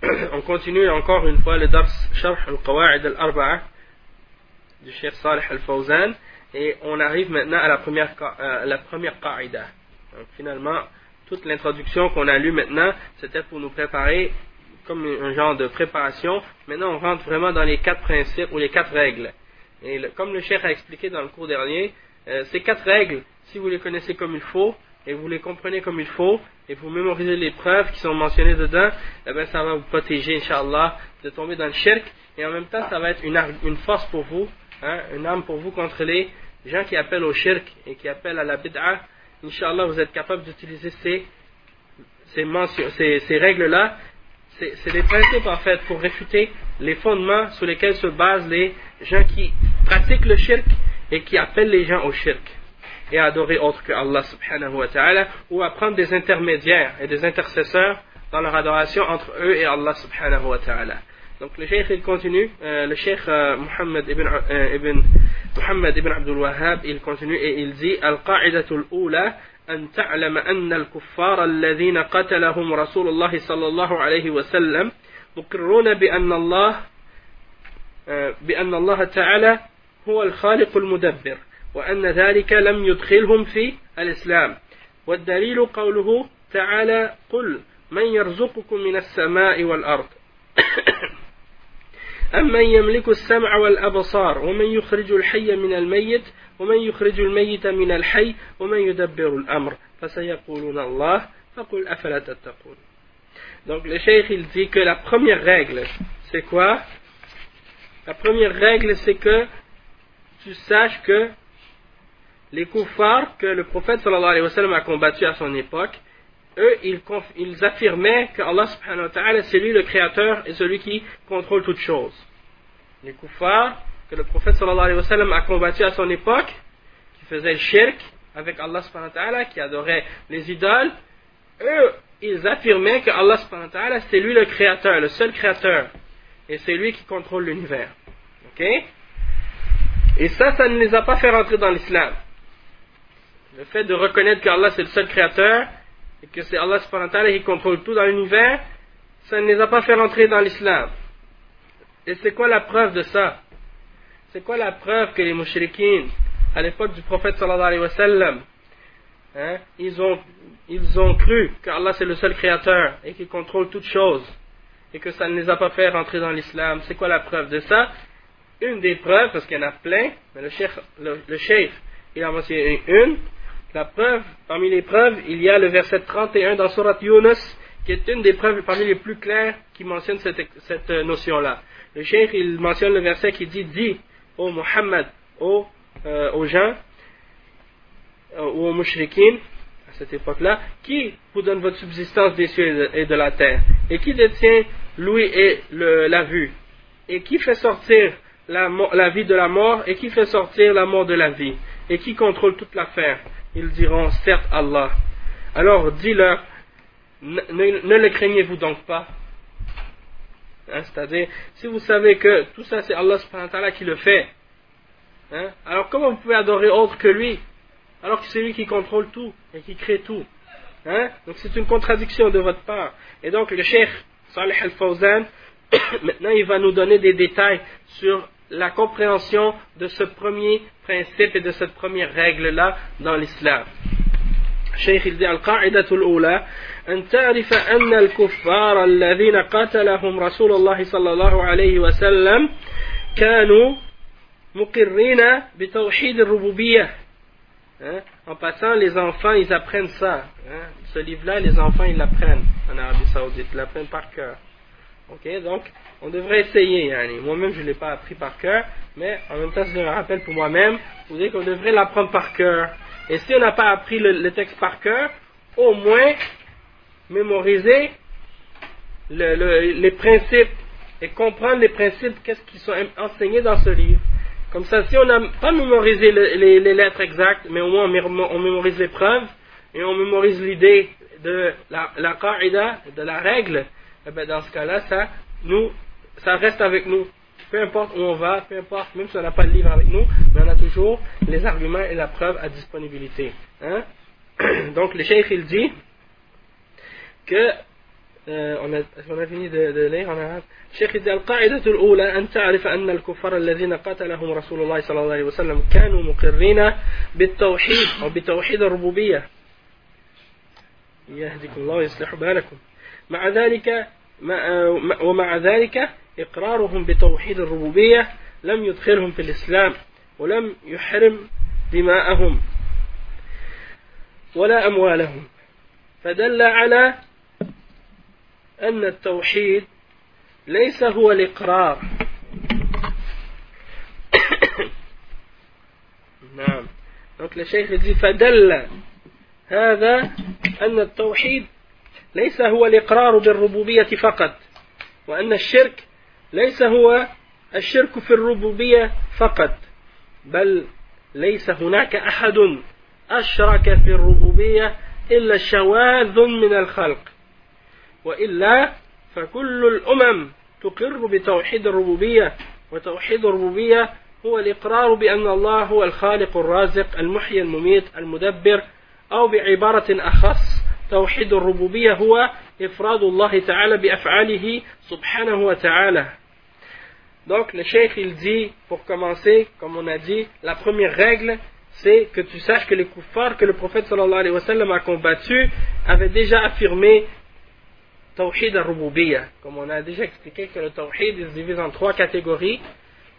on continue encore une fois le dars Sharh al-Qawa'id al-Arba'a du Cheikh Salih al-Fawzan et on arrive maintenant à la première, à la première. Donc finalement, toute l'introduction qu'on a lue maintenant, c'était pour nous préparer comme un genre de préparation. Maintenant, on rentre vraiment dans les quatre principes ou les quatre règles. Et le, comme le Cheikh a expliqué dans le cours dernier, euh, ces quatre règles, si vous les connaissez comme il faut, et vous les comprenez comme il faut, et vous mémorisez les preuves qui sont mentionnées dedans, eh bien, ça va vous protéger, Inch'Allah, de tomber dans le shirk, et en même temps, ça va être une, force pour vous, hein, une arme pour vous contre les gens qui appellent au shirk et qui appellent à la bid'a. Inch'Allah, vous êtes capable d'utiliser ces, ces règles-là. C'est des principes, en fait, pour réfuter les fondements sur lesquels se basent les gens qui pratiquent le shirk et qui appellent les gens au shirk et adorer autre que Allah subhanahu wa ta'ala ou à prendre des intermédiaires et des intercesseurs dans leur adoration entre eux et Allah subhanahu wa ta'ala. Donc le cheikh il continue, euh, le cheikh euh, Muhammad ibn, euh, ibn Muhammad ibn Abdul Wahhab il continue et il dit Al-Qa'idatul Ula أن تعلم أن الكفار الذين قتلهم رسول الله صلى الله عليه وسلم مقرون بأن الله بأن الله تعالى هو الخالق المدبر وأن ذلك لم يدخلهم في الإسلام. والدليل قوله تعالى قل من يرزقكم من السماء والأرض. أمن يملك السمع والأبصار ومن يخرج الحي من الميت ومن يخرج الميت من الحي ومن يدبر الأمر؟ فسيقولون الله. فقل أفلا تتقون. Donc le cheikh il dit que la première règle c'est quoi? La première règle c'est que tu saches que les kuffars que le prophète sallallahu alayhi wa sallam a combattu à son époque, eux, ils, affirmaient que Allah subhanahu wa c'est lui le créateur et celui qui contrôle toutes choses. Les kuffars que le prophète sallallahu alayhi wa sallam a combattu à son époque, qui faisaient le shirk avec Allah subhanahu wa qui adoraient les idoles, eux, ils affirmaient que Allah subhanahu wa c'est lui le créateur, le seul créateur, et c'est lui qui contrôle l'univers. Ok? Et ça, ça ne les a pas fait rentrer dans l'islam. Le fait de reconnaître qu'Allah c'est le seul créateur et que c'est Allah qui contrôle tout dans l'univers, ça ne les a pas fait rentrer dans l'islam. Et c'est quoi la preuve de ça? C'est quoi la preuve que les mouchriquins, à l'époque du prophète sallallahu alayhi wa sallam, hein, ils, ont, ils ont cru qu'Allah c'est le seul créateur et qu'il contrôle toutes choses et que ça ne les a pas fait rentrer dans l'islam. C'est quoi la preuve de ça? Une des preuves, parce qu'il y en a plein, mais le cheikh, le, le il a mentionné une, la preuve, parmi les preuves, il y a le verset 31 dans Surat Yunus, qui est une des preuves parmi les plus claires qui mentionne cette, cette notion-là. Le cheikh, il mentionne le verset qui dit, dit, ô Muhammad, ô, euh, aux gens, euh, aux à cette époque-là, qui vous donne votre subsistance des cieux et de la terre, et qui détient l'ouïe et la vue, et qui fait sortir la vie de la mort, et qui fait sortir la mort de la vie, et qui contrôle toute l'affaire ils diront certes Allah. Alors dis-leur, ne, le craignez-vous donc pas? Hein, C'est-à-dire, si vous savez que tout ça c'est Allah qui le fait, hein, alors comment vous pouvez adorer autre que lui Alors que c'est lui qui contrôle tout et qui crée tout? Hein? Donc c'est une contradiction de votre part. Et donc le cheikh Salih al-Fawzan, maintenant il va nous donner des détails sur la compréhension de ce premier principe et de cette première règle-là dans l'islam. الشيخ il dit القاعدة الأولى أن تعرف أن الكفار الذين قتلهم رسول الله صلى الله عليه وسلم كانوا مقرين بتوحيد الربوبية Hein? En passant, les enfants, ils apprennent ça. Hein? Ce livre-là, les enfants, ils l'apprennent en Arabie Saoudite. Ils l'apprennent par cœur. Ok, donc, on devrait essayer. Hein? Moi-même, je ne l'ai pas appris par cœur, mais en même temps, je le rappelle pour moi-même, vous dites qu'on devrait l'apprendre par cœur. Et si on n'a pas appris le, texte par cœur, au moins mémoriser le, le, les principes et comprendre les principes, qu'est-ce qui sont enseignés dans ce livre. Comme ça, si on n'a pas mémorisé les, lettres exactes, mais au moins on mémorise les preuves et on mémorise l'idée de la, la de la règle, eh bien dans ce cas-là, ça, nous, ça reste avec nous. Peu importe où on va, peu importe, même si on n'a pas le livre avec nous, mais on a toujours les arguments et la preuve à disponibilité. Hein? Donc le cheikh il dit que on a, on a fini de, de lire en arabe. الشيخ يقول القاعدة الأولى أن تعرف أن الكفار الذين قتلهم رسول الله صلى الله عليه وسلم كانوا مقرين بالتوحيد أو بتوحيد الربوبية يهديكم الله ويصلح بالكم مع ذلك ومع ذلك إقرارهم بتوحيد الربوبية لم يدخلهم في الإسلام ولم يحرم دماءهم ولا أموالهم. فدل على أن التوحيد ليس هو الإقرار. نعم. Donc le cheikh فدل هذا أن التوحيد ليس هو الإقرار بالربوبية فقط وأن الشرك ليس هو الشرك في الربوبية فقط بل ليس هناك أحد أشرك في الربوبية إلا شواذ من الخلق. وإلا فكل الأمم تقر بتوحيد الربوبية وتوحيد الربوبية هو الإقرار بأن الله هو الخالق الرازق المحيي المميت المدبر أو بعبارة أخص توحيد الربوبية هو إفراد الله تعالى بأفعاله سبحانه وتعالى. Donc le cheikh il dit, pour commencer, comme on a dit, la première règle, c'est que tu saches que les kuffars que le prophète sallallahu alayhi wa sallam a combattus avaient déjà affirmé Tawhid al-Rububiyya. Comme on a déjà expliqué que le Tawhid se divise en trois catégories.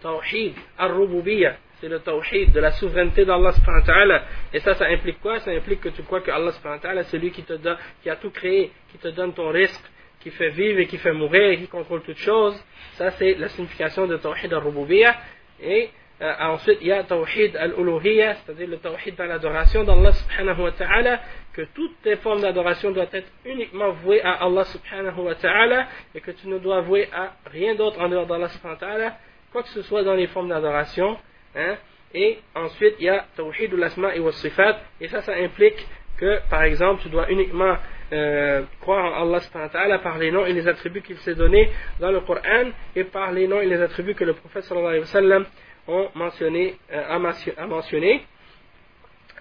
Tawhid al-Rububiyya, c'est le Tawhid de la souveraineté d'Allah subhanahu. Et ça, ça implique quoi? Ça implique que tu crois que Allah subhanahu wa c'est lui qui, te donne, qui a tout créé, qui te donne ton risque, qui fait vivre et qui fait mourir et qui contrôle toutes choses. Ça, c'est la signification de Tawhid al-Rububiyya. Et euh, ensuite, il y a Tawhid al-Uluhiyya, c'est-à-dire le Tawhid dans l'adoration d'Allah subhanahu wa ta'ala, que toutes tes formes d'adoration doivent être uniquement vouées à Allah subhanahu wa ta'ala, et que tu ne dois vouer à rien d'autre en dehors d'Allah subhanahu wa ta'ala, quoi que ce soit dans les formes d'adoration. Hein. Et ensuite, il y a Tawhid al-Asma wa sifat, et ça, ça implique que, par exemple, tu dois uniquement euh, croire en Allah par les noms et les attributs qu'il s'est donnés dans le Coran, et par les noms et les attributs que le prophète sallallahu alayhi wa sallam ont mentionné, euh, a mentionné,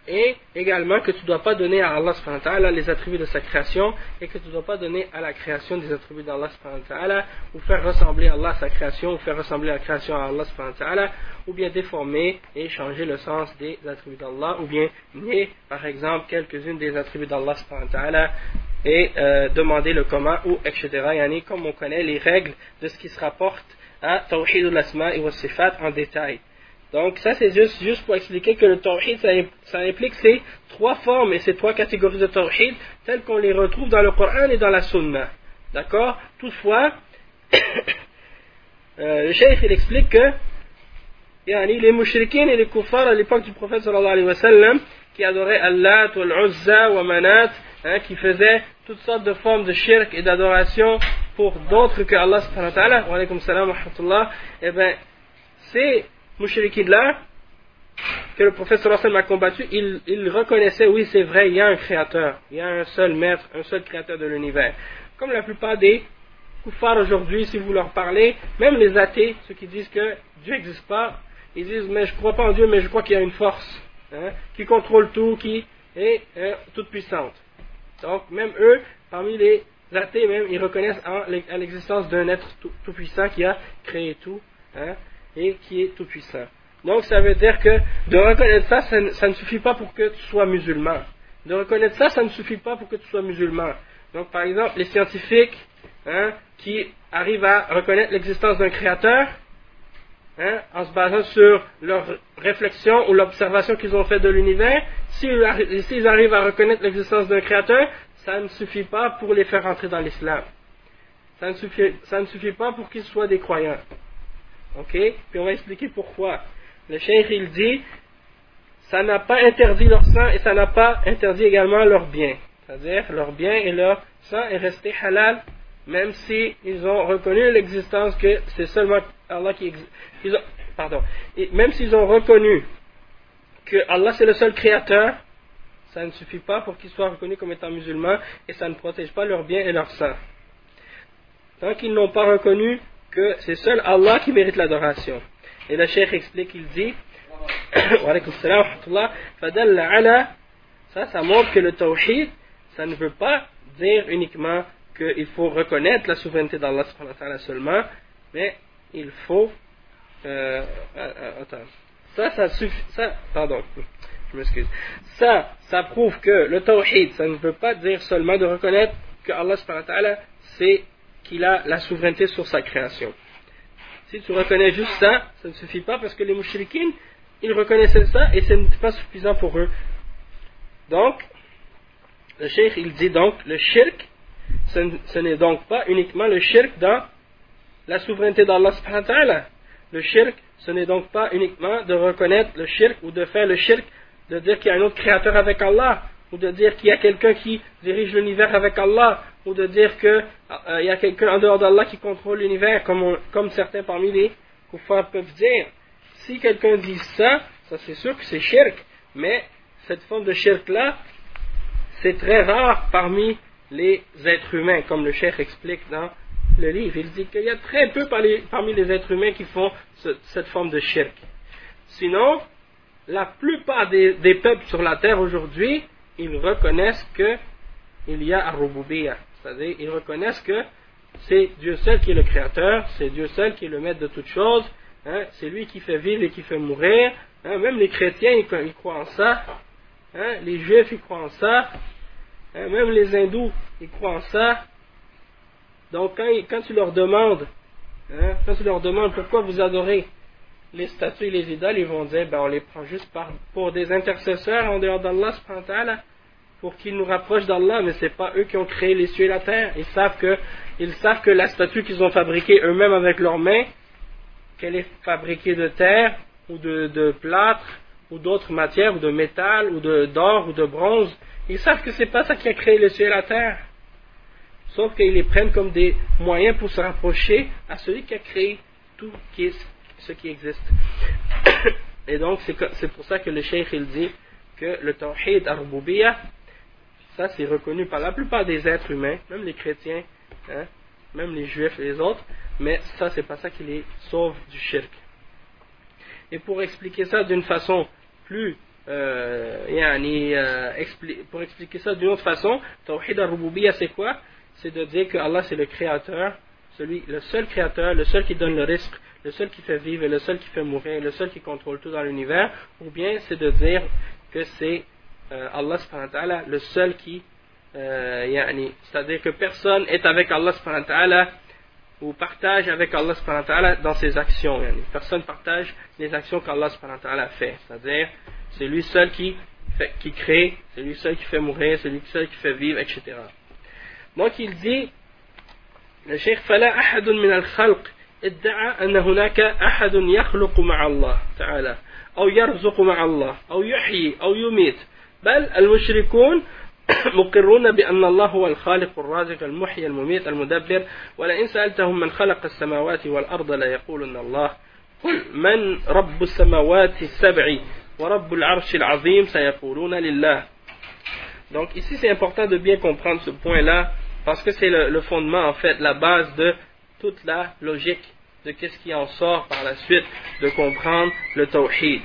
et également que tu ne dois pas donner à Allah subhanahu wa les attributs de sa création et que tu ne dois pas donner à la création des attributs d'Allah subhanahu wa ou faire ressembler Allah à sa création ou faire ressembler la création à Allah subhanahu wa ou bien déformer et changer le sens des attributs d'Allah ou bien nier par exemple quelques-unes des attributs d'Allah subhanahu wa et euh, demander le comment ou etc. Yani, comme on connaît les règles de ce qui se rapporte à Tawhid al-Asma et en détail. Donc ça c'est juste, juste pour expliquer que le Tawhid ça, implique ces trois formes et ces trois catégories de Tawhid telles qu'on les retrouve dans le Coran et dans la Sunna. D'accord? Toutefois, euh, le Cheikh il explique que yani, les mouchriquins et les kuffars à l'époque du prophète sallallahu alayhi wa sallam qui adoraient Allah, Al-Uzza, Manat, hein, qui faisaient toutes sortes de formes de shirk et d'adoration pour d'autres que Allah wa ta'ala, wa alaykum salam wa rahmatullah, mouchriquins-là, que le prophète sallallahu a combattu, ils reconnaissaient, oui c'est vrai, il y a un créateur, il y a un seul maître, un seul créateur de l'univers. Comme la plupart des kuffars aujourd'hui, si vous leur parlez, même les athées, ceux qui disent que Dieu n'existe pas, ils disent, mais je ne crois pas en Dieu, mais je crois qu'il y a une force hein, qui contrôle tout, qui est hein, toute puissante. Donc, même eux, parmi les athées même, ils reconnaissent en, l'existence d'un être tout-puissant qui a créé tout hein, et qui est tout-puissant. Donc, ça veut dire que de reconnaître ça, ça, ne suffit pas pour que tu sois musulman. De reconnaître ça, ça ne suffit pas pour que tu sois musulman. Donc, par exemple, les scientifiques hein, qui arrivent à reconnaître l'existence d'un créateur, hein, en se basant sur leur réflexion ou l'observation qu'ils ont fait de l'univers, s'ils arrivent à reconnaître l'existence d'un créateur, ça ne suffit pas pour les faire entrer dans l'islam. Ça ne suffit pas pour qu'ils soient des croyants. Ok? Puis on va expliquer pourquoi. Le cheikh il dit, ça n'a pas interdit leur sang et ça n'a pas interdit également leur bien. C'est-à-dire leur bien et leur sang est resté halal même s'ils ils ont reconnu l'existence que c'est seulement Allah qui existe. Pardon. Et même s'ils ont reconnu que Allah c'est le seul créateur, ça ne suffit pas pour qu'ils soient reconnus comme étant musulmans et ça ne protège pas leur bien et leur sang. Tant qu'ils n'ont pas reconnu que c'est seul Allah qui mérite l'adoration. Et le cheikh explique, il dit, ça, ça montre que le tawhid, ça ne veut pas dire uniquement qu'il faut reconnaître la souveraineté d'Allah seulement, mais il faut. Euh, euh, attends. Ça, ça suffit. Ça, pardon, je m'excuse. Ça, ça prouve que le tawhid, ça ne veut pas dire seulement de reconnaître que Allah c'est qu'il a la souveraineté sur sa création. Si tu reconnais juste ça, ça ne suffit pas parce que les mouchriquines, ils reconnaissaient ça et ce n'était pas suffisant pour eux. Donc, le cheikh, il dit donc, le shirk, ce n'est donc pas uniquement le shirk dans la souveraineté d'Allah Le shirk, ce n'est donc pas uniquement de reconnaître le shirk ou de faire le shirk, de dire qu'il y a un autre créateur avec Allah, ou de dire qu'il y a quelqu'un qui dirige l'univers avec Allah, ou de dire qu'il euh, y a quelqu'un en dehors d'Allah qui contrôle l'univers, comme, certains parmi les kuffars peuvent dire. Si quelqu'un dit ça, ça c'est sûr que c'est shirk, mais cette forme de shirk-là, c'est très rare parmi les êtres humains, comme le cheikh explique dans le livre. Il dit qu'il y a très peu parmi les êtres humains qui font cette forme de shirk. Sinon, la plupart des, peuples sur la terre aujourd'hui, ils reconnaissent qu'il y a Arububiyya. C'est-à-dire, ils reconnaissent que c'est Dieu seul qui est le créateur, c'est Dieu seul qui est le maître de toutes choses, hein, c'est lui qui fait vivre et qui fait mourir. Hein, même les chrétiens, ils, croient en ça. Hein, les juifs, ils croient en ça. Même les hindous, ils croient en ça. Donc quand, tu leur demandes, quand tu leur demandes pourquoi vous adorez les statues et les idoles, ils vont dire, ben on les prend juste pour des intercesseurs en dehors d'Allah, pour qu'ils nous rapprochent d'Allah, mais c'est pas eux qui ont créé les cieux et la terre. Ils savent que, ils savent que la statue qu'ils ont fabriquée eux-mêmes avec leurs mains, qu'elle est fabriquée de terre ou de, plâtre ou d'autres matières ou de métal ou d'or ou de bronze ils savent que c'est pas ça qui a créé le ciel et la terre. Sauf qu'ils les prennent comme des moyens pour se rapprocher à celui qui a créé tout ce qui existe. Et donc, c'est pour ça que le cheikh il dit que le tawhid ar ça c'est reconnu par la plupart des êtres humains, même les chrétiens, hein, même les juifs et les autres, mais ça c'est pas ça qui les sauve du shirk. Et pour expliquer ça d'une façon plus euh, euh pour expliquer ça d'une autre façon, Tawhid al-Rububiyya c'est quoi? C'est de dire que Allah c'est le créateur, celui, le seul créateur, le seul qui donne le risque, le seul qui fait vivre, le seul qui fait mourir, le seul qui contrôle tout dans l'univers, ou bien c'est de dire que c'est euh, Allah le seul qui, euh, c'est-à-dire que personne est avec Allah ou partage avec Allah dans ses actions. Personne partage les actions qu'Allah fait. C'est-à-dire, c'est lui seul qui, fait, qui crée, c'est lui seul qui fait mourir, c'est lui seul qui fait vivre, etc. Donc il dit, le Cheikh فلا أحد من الخلق ادعى أن هناك أحد يخلق مع الله تعالى أو يرزق مع الله أو يحيي أو يميت بل المشركون مقرون بأن الله هو الخالق الرازق المحيي المميت المدبر ولئن سألتهم من خلق السماوات والأرض ليقولن الله قل من رب السماوات السبع donc ici c'est important de bien comprendre ce point-là parce que c'est le, fondement en fait, la base de toute la logique de qu'est-ce qui en sort par la suite de comprendre le tawhid.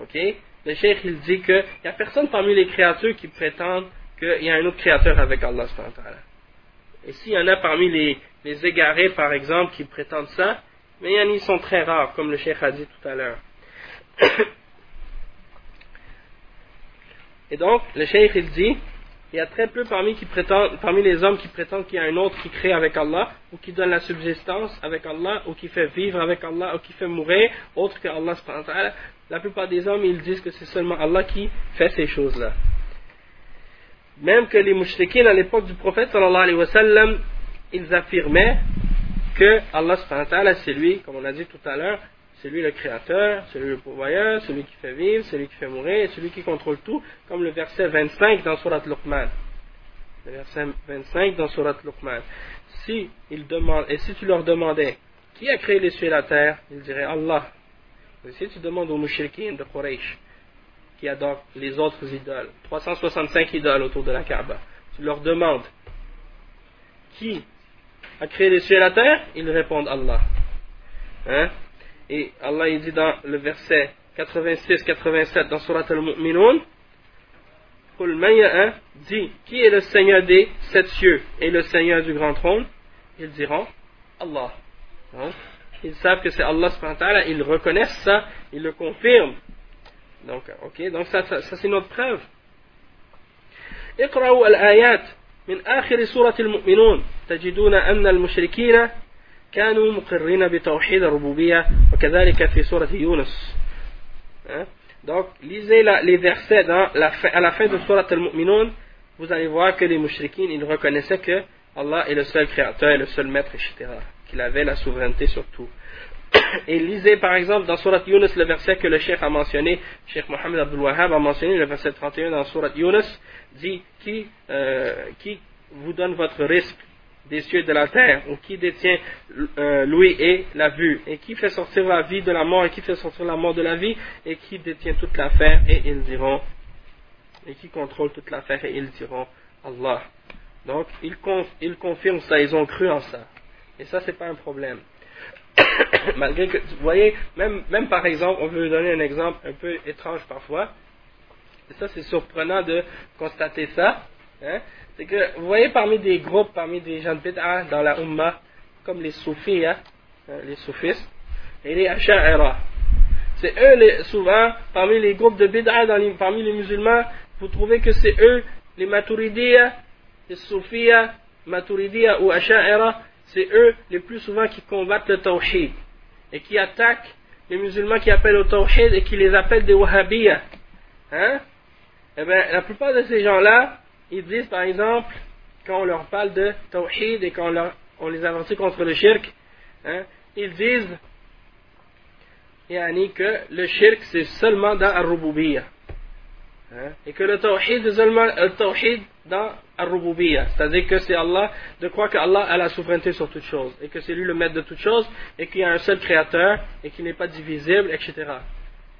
Ok Le cheikh il dit qu'il n'y a personne parmi les créatures qui prétendent qu'il y a un autre créateur avec Allah. Et s'il y en a parmi les, les égarés, par exemple, qui prétendent ça, mais ils sont très rares, comme le Cheikh a dit tout à l'heure. Et donc, le Cheikh il dit, il y a très peu parmi, qui prétendent, parmi les hommes qui prétendent qu'il y a un autre qui crée avec Allah, ou qui donne la subsistance avec Allah, ou qui fait vivre avec Allah, ou qui fait mourir, autre que Allah. La plupart des hommes, ils disent que c'est seulement Allah qui fait ces choses-là. Même que les mouchriquins à l'époque du prophète alayhi wa ils affirmaient que Allah c'est lui, comme on a dit tout à l'heure, c'est lui le créateur, c'est lui le pourvoyeur, celui qui fait vivre, celui qui fait mourir, celui qui contrôle tout, comme le verset 25 dans Surat Luqman. Le verset 25 dans Surat Luqman. Si ils demandent, et si tu leur demandais qui a créé les cieux et la terre, ils diraient Allah. Si tu demandes aux mouchriquins de Quraysh, qui adorent les autres idoles, 365 idoles autour de la Kaaba, tu leur demandes qui a créé les cieux et la terre, ils répondent Allah. Hein? Et Allah il dit dans le verset 86-87 dans Surat al-Mu'minun, dit qui est le Seigneur des sept cieux et le Seigneur du grand trône? Ils diront Allah. Hein? Ils savent que c'est Allah, ils reconnaissent ça, ils le confirment. Donc, ok, donc ça, ça, ça c'est notre preuve. اقرأوا الآيات من آخر سورة المؤمنون تجدون أن المشركين كانوا مقرين بتوحيد الربوبية وكذلك في سورة يونس Donc, lisez la, les versets dans la fin, à la fin de Surat al-Mu'minun, vous allez voir que les mouchriquins, ils reconnaissaient que Allah est le seul créateur et le seul maître, etc. Qu'il avait la souveraineté sur tout. Et lisez par exemple dans Surat Yunus le verset que le Cheikh a mentionné, Cheikh Mohammed Abdul Wahhab a mentionné, le verset 31 dans Surat Yunus, dit qui, euh, qui vous donne votre risque des cieux et de la terre, ou qui détient euh, l'ouïe et la vue, et qui fait sortir la vie de la mort, et qui fait sortir la mort de la vie, et qui détient toute l'affaire, et ils diront, et qui contrôle toute l'affaire, et ils diront Allah. Donc, ils confirment ça, ils ont cru en ça. Et ça, c'est pas un problème. Malgré que, vous voyez, même, même par exemple, on veut donner un exemple un peu étrange parfois, et ça c'est surprenant de constater ça, hein, c'est que, vous voyez, parmi des groupes, parmi des gens de bid'a dans la Ummah, comme les soufis, hein, hein, les soufistes, et les asha'ira. C'est eux, souvent, parmi les groupes de bid'a, parmi les musulmans, vous trouvez que c'est eux, les maturidiya, les soufiyas, maturidiya ou asha'ira, c'est eux les plus souvent qui combattent le tawhid et qui attaquent les musulmans qui appellent au tawhid et qui les appellent des wahhabiyas. Hein? Eh bien, la plupart de ces gens-là, ils disent par exemple, quand on leur parle de tawhid et quand on, les avertit contre le shirk, hein, ils disent yani, que le shirk c'est seulement dans al-rububiyya. Hein, et que le tawhid c'est seulement le tawhid dans al-rububiyya. C'est-à-dire que c'est Allah, de croire qu'Allah a la souveraineté sur toutes choses et que c'est lui le maître de toutes choses et qu'il y a un seul créateur et qu'il n'est pas divisible, etc.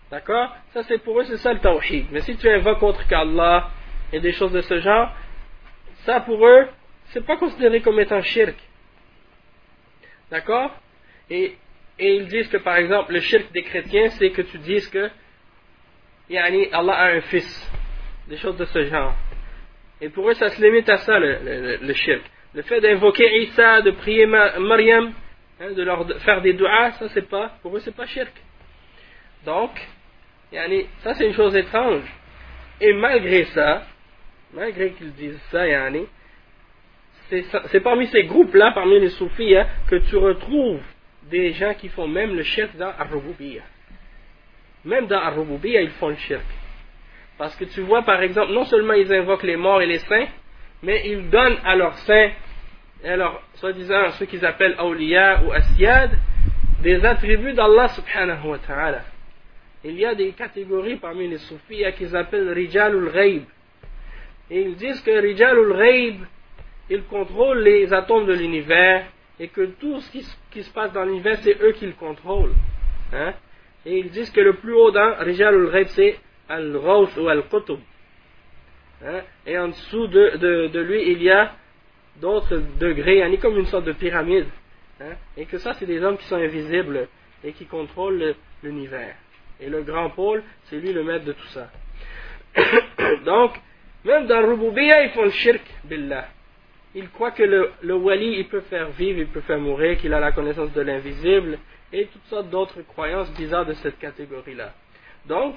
D'accord? Ça c'est pour eux, c'est ça le tawhid. Mais si tu invoques autre qu'Allah, et des choses de ce genre, ça pour eux, c'est pas considéré comme étant shirk. D'accord? Et, et ils disent que par exemple, le shirk des chrétiens, c'est que tu dises que yani, Allah a un fils. Des choses de ce genre. Et pour eux, ça se limite à ça, le, le, shirk. Le fait d'invoquer Isa, de prier Mariam, hein, de leur faire des du'as, ça c'est pas, pour eux c'est pas shirk. Donc, yani, ça c'est une chose étrange. Et malgré ça, malgré qu'ils disent ça, yani, c'est parmi ces groupes-là, parmi les soufis, hein, que tu retrouves des gens qui font même le shirk dans ar Même dans ar ils font le shirk. Parce que tu vois, par exemple, non seulement ils invoquent les morts et les saints, mais ils donnent à leurs saints, alors, soi-disant, ceux qu'ils appellent awliya ou asiyad, des attributs d'Allah subhanahu wa ta'ala. Il y a des catégories parmi les soufis qu'ils appellent rijalul ghaib. Et ils disent que Rijalul Ghaib, ils contrôlent les atomes de l'univers et que tout ce qui, se passe dans l'univers, c'est eux qui le contrôlent. Hein? Et ils disent que le plus haut dans Rijalul Ghaib, c'est Al-Rawth ou Al-Qutub. Hein? Et en dessous de, lui, il y a d'autres degrés, hein, comme une sorte de pyramide. Hein? Et que ça, c'est des hommes qui sont invisibles et qui contrôlent l'univers. Et le grand pôle, c'est lui le maître de tout ça. Donc, Même dans Rububiya, ils font le shirk billah. Ils croient que le, le wali, il peut faire vivre, il peut faire mourir, qu'il a la connaissance de l'invisible, et toutes sortes d'autres croyances bizarres de cette catégorie-là. Donc,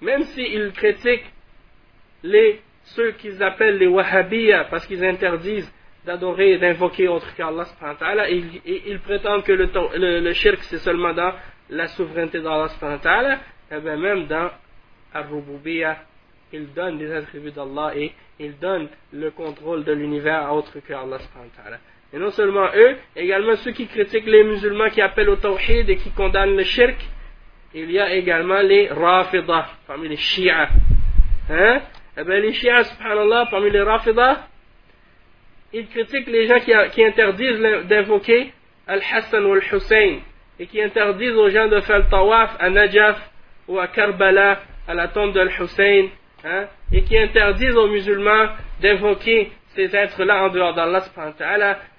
même s'ils critiquent les, ceux qu'ils appellent les wahhabiyas, parce qu'ils interdisent d'adorer et d'invoquer autre qu'Allah, et, ils prétendent que le, le, shirk c'est seulement dans la souveraineté d'Allah, et bien même dans Ar-Rububiyyah, ils donnent des attributs d'Allah et ils donnent le contrôle de l'univers à autre que Allah. Et non seulement eux, également ceux qui critiquent les musulmans qui appellent au tawhid et qui condamnent le shirk, il y a également les rafidah, parmi les shi'as. Hein? Eh bien, les shi'as, subhanallah, parmi les rafidah, ils critiquent les gens qui, interdisent d'invoquer Al-Hassan ou Al-Hussein et qui interdisent aux gens de faire le tawaf à Najaf ou à Karbala, à la tombe d'Al-Hussein, hein, et qui interdisent aux musulmans d'invoquer ces êtres-là en dehors d'Allah,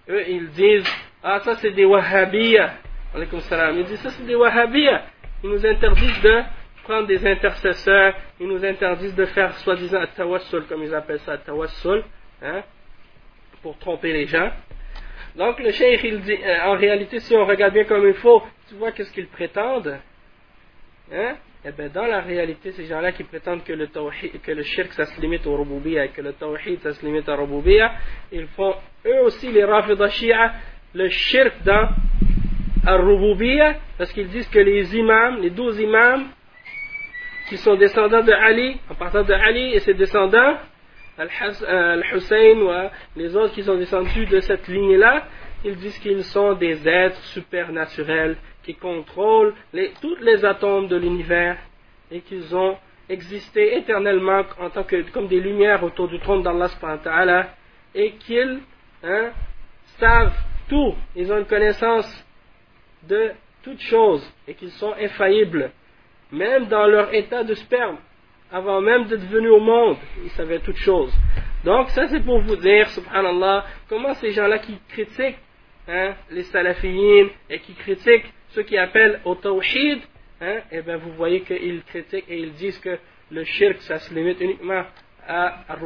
eux ils disent Ah, ça c'est des wahhabiyas. Ils disent Ça c'est des wahhabiyas. Ils nous interdisent de prendre des intercesseurs, ils nous interdisent de faire soi-disant tawassul, comme ils appellent ça, tawassul, hein, pour tromper les gens. Donc le cheikh, il dit, euh, en réalité, si on regarde bien comme il faut, tu vois qu'est-ce qu'ils prétendent hein? Eh bien, dans la réalité, ces gens-là qui prétendent que le, tawhid, que le shirk, ça se limite au rububiya que le tawhid, ça se limite au rububiya, ils font eux aussi, les rafidah shia, le shirk dans al parce qu'ils disent que les imams, les douze imams, qui sont descendants de Ali, en partant de Ali et ses descendants, Al-Hussein ou les autres qui sont descendus de cette lignée-là, ils disent qu'ils sont des êtres supernaturels qui contrôlent tous les atomes de l'univers et qu'ils ont existé éternellement en tant que comme des lumières autour du trône d'Allah et qu'ils hein, savent tout, ils ont une connaissance de toutes choses et qu'ils sont infaillibles, même dans leur état de sperme, avant même d'être venus au monde, ils savaient toutes choses. Donc ça c'est pour vous dire, subhanallah, comment ces gens-là qui critiquent hein, les salafiyines et qui critiquent ceux qui appellent au tawhid, hein, eh bien vous voyez qu'ils critiquent et ils disent que le shirk, ça se limite uniquement à, à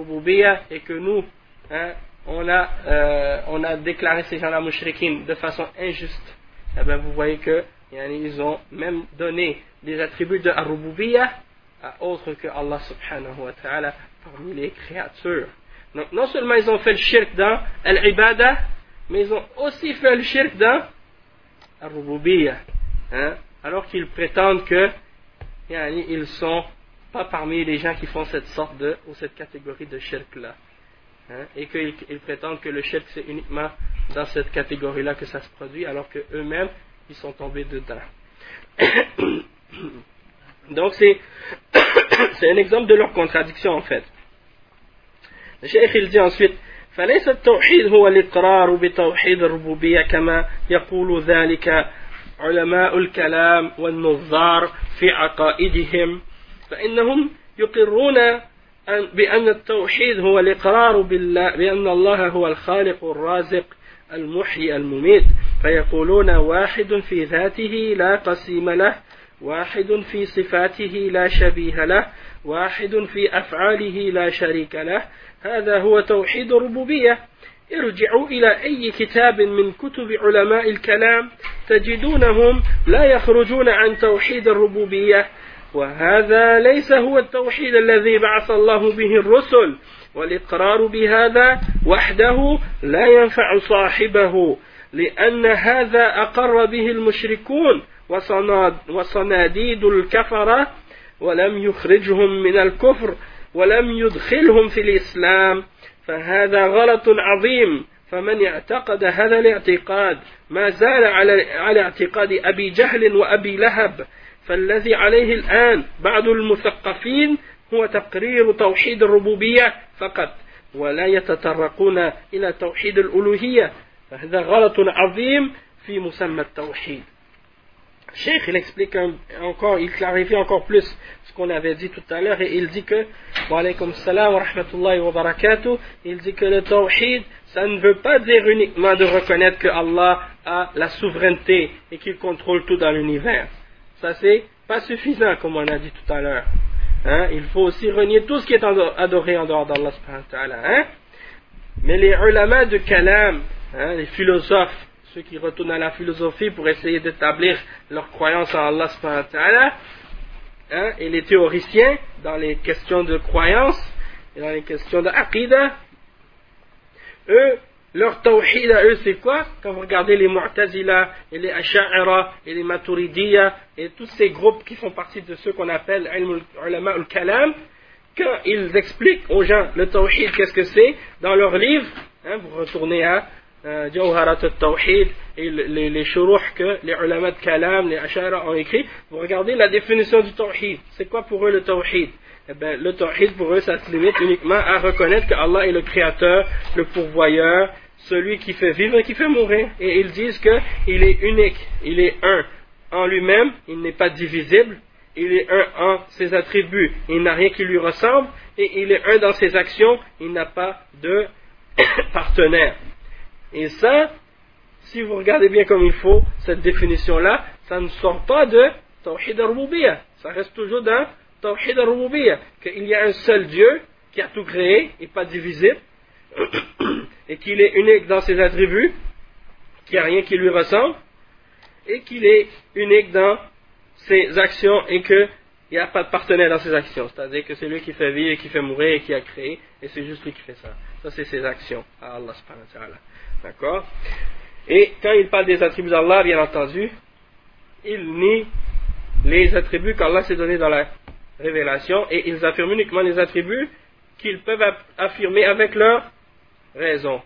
et que nous, hein, on, a, euh, on a déclaré ces gens-là mushrikin de façon injuste. Et eh bien vous voyez que ils ont même donné des attributs de Ar-Rububiyyah à autre que Allah subhanahu wa ta'ala parmi les créatures. Donc non seulement ils ont fait le shirk dans Al-Ibadah, mais ils ont aussi fait le shirk dans Hein? alors qu'ils prétendent que ils sont pas parmi les gens qui font cette sorte de ou cette catégorie de shirk là hein? et qu'ils prétendent que le shirk c'est uniquement dans cette catégorie là que ça se produit alors que eux-mêmes ils sont tombés dedans donc c'est c'est un exemple de leur contradiction en fait le cheikh il dit ensuite فليس التوحيد هو الإقرار بتوحيد الربوبية كما يقول ذلك علماء الكلام والنظار في عقائدهم فإنهم يقرون بأن التوحيد هو الإقرار بالله بأن الله هو الخالق الرازق المحيي المميت فيقولون واحد في ذاته لا قسيم له واحد في صفاته لا شبيه له واحد في أفعاله لا شريك له هذا هو توحيد الربوبية. ارجعوا إلى أي كتاب من كتب علماء الكلام تجدونهم لا يخرجون عن توحيد الربوبية. وهذا ليس هو التوحيد الذي بعث الله به الرسل. والإقرار بهذا وحده لا ينفع صاحبه لأن هذا أقر به المشركون وصناديد الكفرة ولم يخرجهم من الكفر. ولم يدخلهم في الإسلام فهذا غلط عظيم. فمن اعتقد هذا الاعتقاد ما زال على على اعتقاد أبي جهل وأبي لهب. فالذي عليه الآن بعض المثقفين هو تقرير توحيد الربوبية فقط ولا يتطرقون إلى توحيد الألوهية. فهذا غلط عظيم في مسمى التوحيد. Cheikh, il explique encore, il clarifie encore plus ce qu'on avait dit tout à l'heure et il dit que, wa alaykum salam wa rahmatullahi wa barakatuh, il dit que le tawhid, ça ne veut pas dire uniquement de reconnaître que Allah a la souveraineté et qu'il contrôle tout dans l'univers. Ça c'est pas suffisant comme on a dit tout à l'heure. hein, il faut aussi renier tout ce qui est adoré en dehors d'Allah hein. Mais les ulama de kalam, hein, les philosophes, ceux qui retournent à la philosophie pour essayer d'établir leur croyance en Allah hein, et les théoriciens dans les questions de croyance et dans les questions de eux, leur tawhid à eux, c'est quoi? Quand vous regardez les Mu'tazila et les Asha'ira et les Maturidiyya et tous ces groupes qui font partie de ceux qu'on appelle ulama al-kalam, quand ils expliquent aux gens le tawhid, qu'est-ce que c'est, dans leurs livres, hein, vous retournez à euh, Jawharat al-Tawhid et les, les que les ulama de kalam, les Asha'ira ont écrit, vous regardez la définition du tawhid. C'est quoi pour eux le tawhid? Eh ben, le tawhid pour eux, ça se limite uniquement à reconnaître qu'Allah est le créateur, le pourvoyeur, celui qui fait vivre et qui fait mourir. Et ils disent qu'il est unique, il est un en lui-même, il n'est pas divisible, il est un en ses attributs, il n'a rien qui lui ressemble, et il est un dans ses actions, il n'a pas de partenaire. Et ça, si vous regardez bien comme il faut, cette définition-là, ça ne sort pas de Tawhid al Ça reste toujours dans Tawhid al qu'il y a un seul Dieu qui a tout créé et pas divisible, et qu'il est unique dans ses attributs, qu'il n'y a rien qui lui ressemble, et qu'il est unique dans ses actions et qu'il n'y a pas de partenaire dans ses actions. C'est-à-dire que c'est lui qui fait vivre et qui fait mourir et qui a créé, et c'est juste lui qui fait ça. Ça, c'est ses actions à Allah D'accord Et quand il parle des attributs d'Allah, bien entendu, il nie les attributs qu'Allah s'est donné dans la révélation et ils affirment uniquement les attributs qu'ils peuvent affirmer avec leur raison.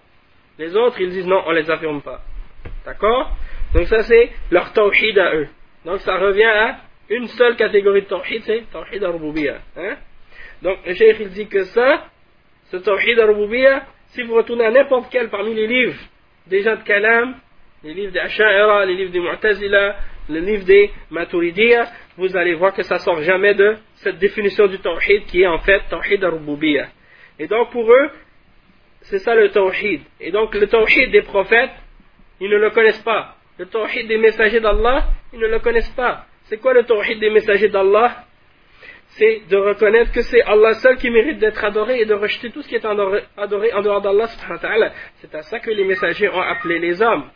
Les autres, ils disent non, on ne les affirme pas. D'accord Donc ça, c'est leur tawhid à eux. Donc ça revient à une seule catégorie de tawhid, c'est tawhid al-rububiyya. Hein Donc le cheikh, il dit que ça, ce tawhid al-rububiyya, si vous retournez à n'importe quel parmi les livres des gens de kalam, les livres des Asha'ira, les livres des Mu'tazila, les livres des Maturidiyya, vous allez voir que ça sort jamais de cette définition du tawhid qui est en fait tawhid al-rububiyya. Et donc pour eux, c'est ça le tawhid. Et donc le tawhid des prophètes, ils ne le connaissent pas. Le tawhid des messagers d'Allah, ils ne le connaissent pas. C'est quoi le tawhid des messagers d'Allah? C'est de reconnaître que c'est Allah seul qui mérite d'être adoré et de rejeter tout ce qui est adoré en dehors d'Allah. C'est à ça que les messagers ont appelé les hommes.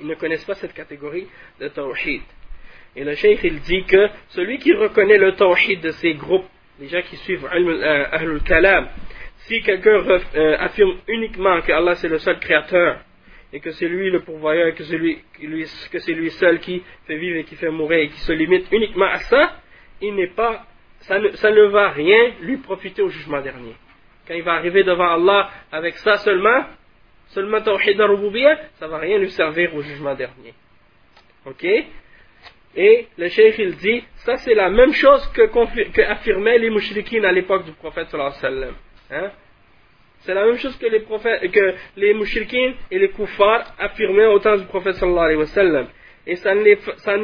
Ils ne connaissent pas cette catégorie de tawhid. Et le cheikh il dit que celui qui reconnaît le tawhid de ces groupes, les gens qui suivent euh, Ahlul Kalam, si quelqu'un euh, affirme uniquement que Allah c'est le seul créateur, et que c'est lui le pourvoyeur, et que c'est lui, que c'est lui seul qui fait vivre et qui fait mourir, et qui se limite uniquement à ça, il n'est pas, ça ne, va rien lui profiter au jugement dernier. Quand il va arriver devant Allah avec ça seulement, seulement tawhid al ça va rien lui servir au jugement dernier. Ok? Et le cheikh il dit, ça c'est la même chose que, que les mouchriquines à l'époque du prophète sallallahu alayhi wa sallam. Hein? C'est la même chose que les, prophètes, et les koufars affirmaient au temps du prophète sallallahu alayhi wa sallam. Et ça ne,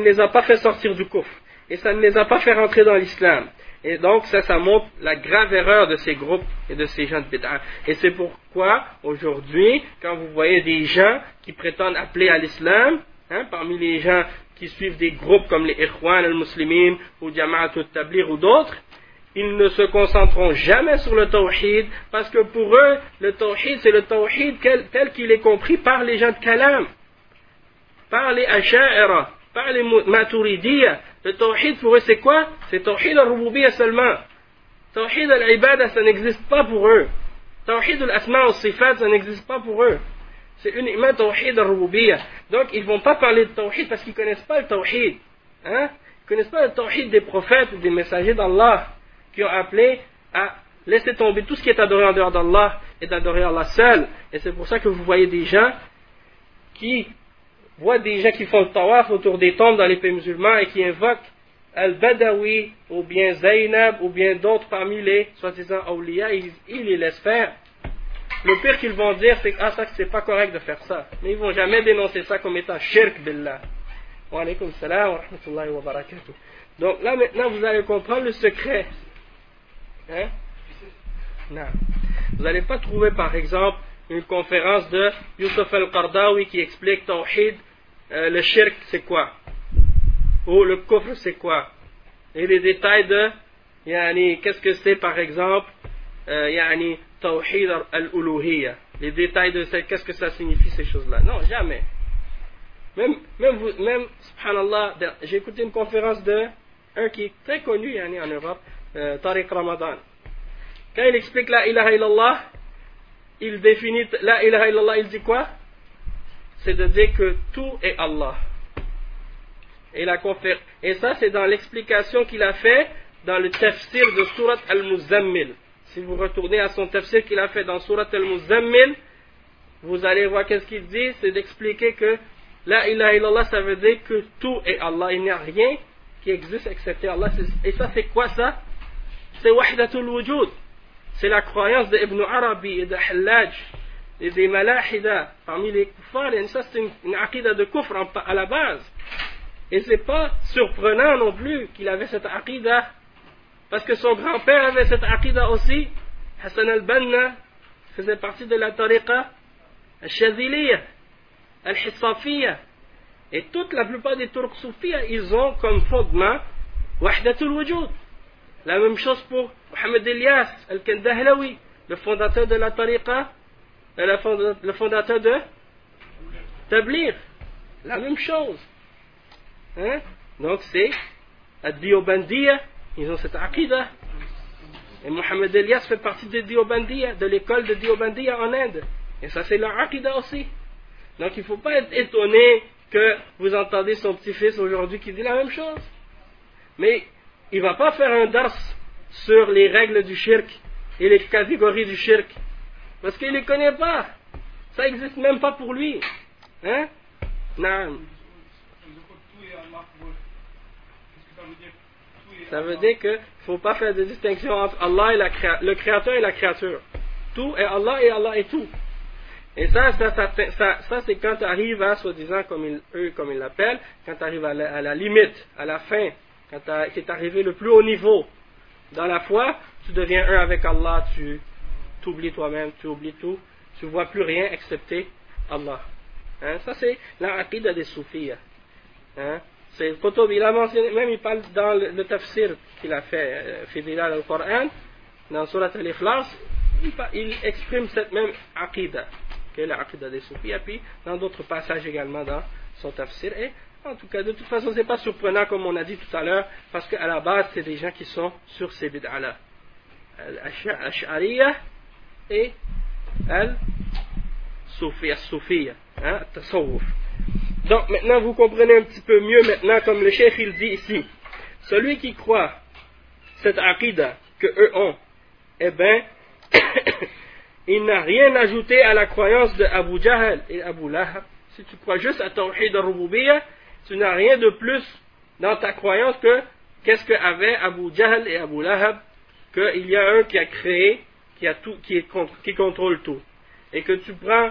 les, a pas fait sortir du kouf. Et ça ne les a pas fait rentrer dans l'islam. Et donc ça, ça montre la grave erreur de ces groupes et de ces gens de bid'a. Et c'est pourquoi aujourd'hui, quand vous voyez des gens qui prétendent appeler à l'islam, hein, parmi les gens qui suivent des groupes comme les Ikhwan al-Muslimin ou Jama'at al-Tablir ou d'autres, ils ne se concentreront jamais sur le tawhid parce que pour eux, le tawhid, c'est le tawhid tel qu'il est compris par les gens de Kalam, par les Asha'ira, par les Maturidiyya. Le tawhid pour eux, c'est quoi? C'est tawhid al-Rububiyya seulement. Tawhid al-Ibada, ça n'existe pas pour eux. Tawhid al-Asma al-Sifat, ça n'existe pas pour eux. C'est uniquement Tawhid al-Rububiyya. Donc, ils ne vont pas parler de Tawhid parce qu'ils ne connaissent pas le Tawhid. Hein? Ils connaissent pas le Tawhid des prophètes, des messagers d'Allah, qui ont appelé à laisser tomber tout ce qui est adoré en dehors d'Allah et d'adorer Allah seul. Et c'est pour ça que vous voyez des gens qui voient des gens qui font le tawaf autour des tombes dans les pays musulmans et qui invoquent Al-Badawi ou bien Zainab ou bien d'autres parmi les soi-disant awliya, ils, ils les laissent faire. Le pire qu'ils vont dire, c'est que ah, ça, c'est pas correct de faire ça. Mais ils vont jamais dénoncer ça comme étant shirk billah. Wa alaykum salam wa rahmatullahi wa barakatuh. Donc là, maintenant, vous allez comprendre le secret. Hein? Non. Vous n'allez pas trouver, par exemple, une conférence de Youssef al-Qardawi qui explique Tawhid, euh, le shirk c'est quoi? Ou le kufr c'est quoi? Et les détails de yani, qu'est-ce que c'est par exemple euh, Tawhid al-Uluhiyya, les détails de qu'est-ce que ça signifie ces choses-là? Non, jamais. Même, même, vous, même subhanallah, j'ai écouté une conférence de un qui est très connu yani, en Europe, euh, Tariq Ramadan. Quand il explique la ilaha illallah, il définit la ilaha illallah, il dit quoi? C'est de dire que tout est Allah. Et, ça, c'est dans l'explication qu'il a fait dans le tafsir de Surat Al-Muzammil. Si vous retournez à son tafsir qu'il a fait dans Surat Al-Muzammil, vous allez voir qu'est-ce qu'il dit, c'est d'expliquer que la ilaha illallah, ça veut dire que tout est Allah. Il n'y a rien qui existe excepté Allah. Et ça, c'est quoi ça? C'est Wahdatul Wujud. C'est la croyance d'Ibn Arabi et de et des Malahida parmi les kuffars. Ça, c'est une, une de kufr à la base. Et c'est pas surprenant non plus qu'il avait cette aqidah parce que son grand-père avait cette aqidah aussi. Hassan al-Banna faisait partie de la tariqa al-Shadhiliya, al-Hissafiyya. Et toute la plupart des Turcs soufis, ils ont comme fondement Wahdatul Wujud. La même chose pour Mohamed Elias al-Kandahlawi, le fondateur de la tariqa, euh, le fondateur de? Tablir. La même chose. Hein? Donc c'est Ad-Diobandiya, ils ont cette aqidah. Et Mohamed Elias fait partie de Diobandiya, de l'école de Diobandiya en Inde. Et ça, c'est leur aqidah aussi. Donc il ne faut pas être étonné que vous entendez son petit-fils aujourd'hui qui dit la même chose. Mais il ne va pas faire un dars sur les règles du shirk et les catégories du shirk. Parce qu'il ne les connaît pas. Ça n'existe même pas pour lui. Hein? Non. Ça veut dire qu'il ne faut pas faire de distinction entre Allah et le créateur et la créature. Tout est Allah et Allah est tout. Et ça, ça, ça, ça, c'est quand tu arrives à, soi-disant, comme ils, eux, comme ils l'appellent, quand tu arrives à la, limite, à la fin, quand tu es arrivé le plus haut niveau dans la foi, tu deviens un avec Allah, tu t'oublies toi-même, tu oublies tout, tu vois plus rien excepté Allah. Hein? Ça, c'est la des soufis. Hein? C'est il a mentionné, même il parle dans le, tafsir qu'il a fait, euh, Fidilal al-Qur'an, dans Surat al-Ikhlas, il, exprime cette même aqidah, qui est la aqidah des soufis, et puis dans d'autres passages également dans son tafsir. Et en tout cas, de toute façon, ce n'est pas surprenant, comme on a dit tout à l'heure, parce qu'à la base, c'est des gens qui sont sur ces bid'ah-là. Et Al-Soufiyah, hein, Tasawwuf. Donc maintenant vous comprenez un petit peu mieux maintenant comme le chef il dit ici. Celui qui croit cette aqidah que eux ont, eh bien, il n'a rien ajouté à la croyance de Abu Jahl et Abu Lahab. Si tu crois juste à Tawhid al-Rububiyyah, tu n'as rien de plus dans ta croyance que qu'est-ce qu'avaient Abu Jahl et Abu Lahab, qu'il y a un qui a créé, qui, contrôle tout. Et que tu prends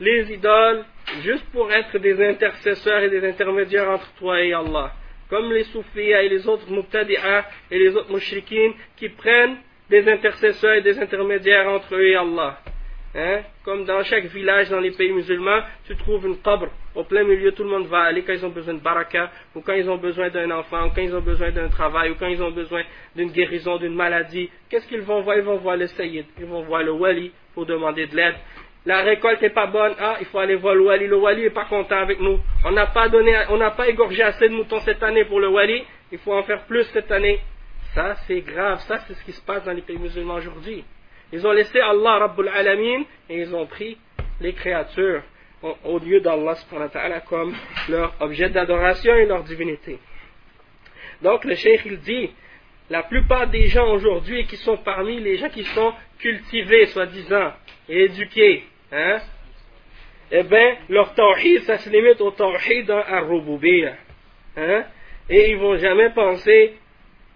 les idoles juste pour être des intercesseurs et des intermédiaires entre toi et Allah. Comme les soufis et les autres muqtadi'a et les autres mushrikines qui prennent des intercesseurs et des intermédiaires entre eux et Allah. Hein? Comme dans chaque village dans les pays musulmans, tu trouves une qabr. Au plein milieu, tout le monde va aller quand ils ont besoin de baraka, ou quand ils ont besoin d'un enfant, ou quand ils ont besoin d'un travail, ou quand ils ont besoin d'une guérison, d'une maladie. Qu'est-ce qu'ils vont voir? Ils vont voir le sayyid, ils vont voir le wali pour demander de l'aide la récolte n'est pas bonne, ah, il faut aller voir le wali, le wali n'est pas content avec nous. On n'a pas donné, on n'a pas égorgé assez de moutons cette année pour le wali, il faut en faire plus cette année. Ça, c'est grave, ça, c'est ce qui se passe dans les pays musulmans aujourd'hui. Ils ont laissé Allah Rabbul Alamin et ils ont pris les créatures au, lieu d'Allah comme leur objet d'adoration et leur divinité. Donc le cheikh il dit, la plupart des gens aujourd'hui qui sont parmi les gens qui sont cultivés, soi-disant, et éduqués, hein, eh bien, leur tawhid, ça se limite au tawhid al-rububiyya. Hein, et ils vont jamais penser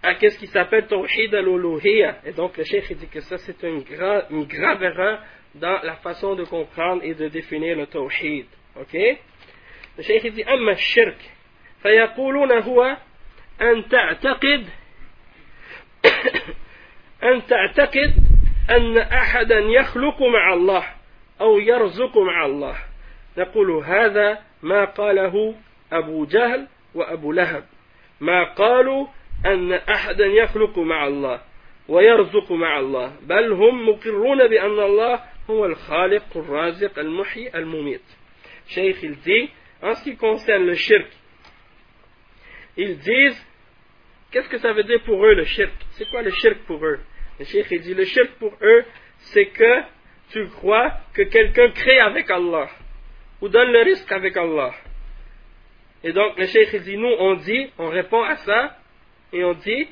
à ce qui s'appelle tawhid al-uluhiyya. Et donc, le cheikh dit que ça, c'est une, une grave erreur dans la façon de comprendre et de définir le tawhid. Ok? Le cheikh dit, أما الشرك فيقولون هو أن تعتقد أن تعتقد أن أحدا يخلق مع الله أو يرزق مع الله نقول هذا ما قاله أبو جهل وأبو لهب ما قالوا أن أحدا يخلق مع الله ويرزق مع الله بل هم مقرون بأن الله هو الخالق الرازق المحيي المميت شيخ il dit en ce qui concerne le shirk ils disent qu'est-ce que ça veut dire pour eux le shirk c'est quoi le shirk pour eux le shirk il dit le shirk pour eux c'est que tu crois que quelqu'un crée avec Allah ou donne le risque avec Allah et donc le cheikh il dit nous on dit on répond à ça et on dit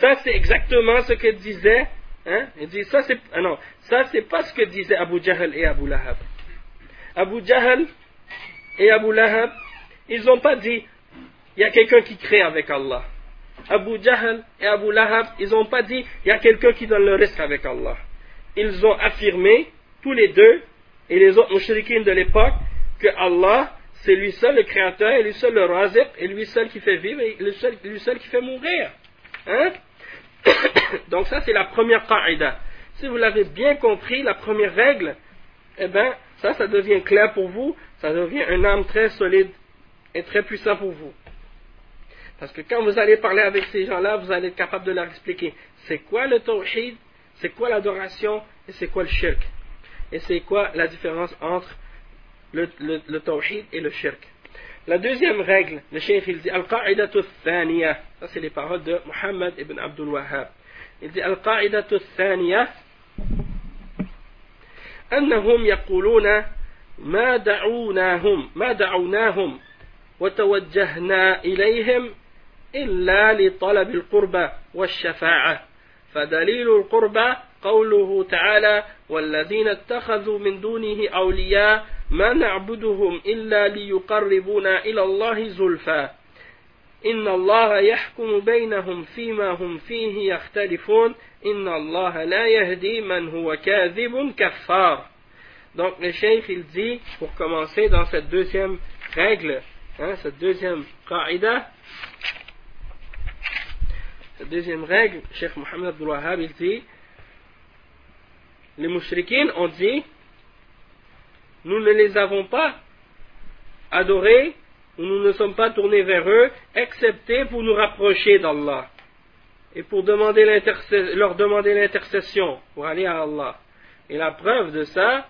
ça c'est exactement ce que disait hein il dit ça c'est ah non ça c'est pas ce que disaient Abu Jahl et Abu Lahab. Abu Jahl et Abu Lahab ils n'ont pas dit il y a quelqu'un qui crée avec Allah. Abu Jahl et Abu Lahab ils n'ont pas dit il y a quelqu'un qui donne le risque avec Allah. Ils ont affirmé tous les deux et les autres mouchriquins de l'époque que Allah c'est lui seul le créateur, et lui seul le raziq, et lui seul qui fait vivre, et lui seul, lui seul qui fait mourir. Hein? Donc ça, c'est la première qaïda. Si vous l'avez bien compris, la première règle, eh bien, ça, ça devient clair pour vous, ça devient un âme très solide et très puissant pour vous. Parce que quand vous allez parler avec ces gens-là, vous allez être capable de leur expliquer c'est quoi le tawhid, c'est quoi l'adoration, et c'est quoi le shirk. Et c'est quoi la différence entre le, le, le tawhid et le shirk. La deuxième règle, le cheikh il dit Al-Qa'idatu thaniya. Ça, c'est les paroles de Muhammad ibn Abdul Wahhab. Il dit Al-Qa'idatu thaniya. أنهم يقولون ما دعوناهم ما دعوناهم وتوجهنا إليهم إلا لطلب القربى والشفاعة فدليل القربى قوله تعالى والذين اتخذوا من دونه أولياء ما نعبدهم إلا ليقربونا إلى الله زلفى إن الله يحكم بينهم فيما هم فيه يختلفون إن الله لا يهدي من هو كاذب كفار Donc le cheikh il dit, pour commencer dans cette deuxième règle, hein, cette deuxième qaïda, cette deuxième règle, Cheikh Mohammed Abdul Wahhab il dit, les mouchriquins ont dit, nous ne les avons pas adorés, ou nous ne sommes pas tournés vers eux, excepté pour nous rapprocher d'Allah et pour leur demander l'intercession pour aller à Allah. Et la preuve de ça,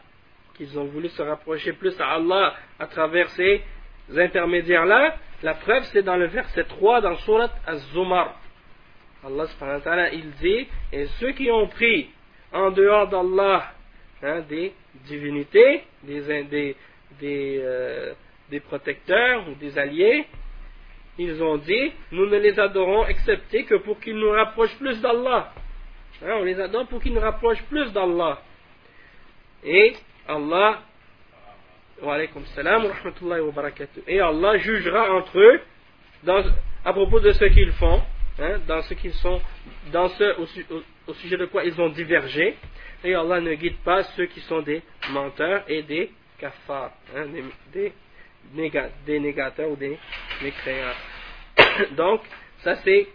qu'ils ont voulu se rapprocher plus à Allah à travers ces intermédiaires-là, la preuve c'est dans le verset 3 dans Surat Az-Zumar. Allah subhanahu wa il dit, et ceux qui ont pris en dehors d'Allah hein, des divinités, des, des, euh, des protecteurs ou des alliés, ils ont dit, nous ne les adorons excepté que pour qu'ils nous rapprochent plus d'Allah. Hein, on les adore pour qu'ils nous rapprochent plus d'Allah. Et Allah, wa salam wa rahmatullahi wa barakatuh. Et Allah jugera entre eux à propos de ce qu'ils font, hein, dans ce qu'ils sont, dans ce, sujet de quoi ils ont divergé. Et Allah ne guide pas ceux qui sont des menteurs et des kafars, hein, des, des, des, négateurs ou des mécréants. Donc, ça c'est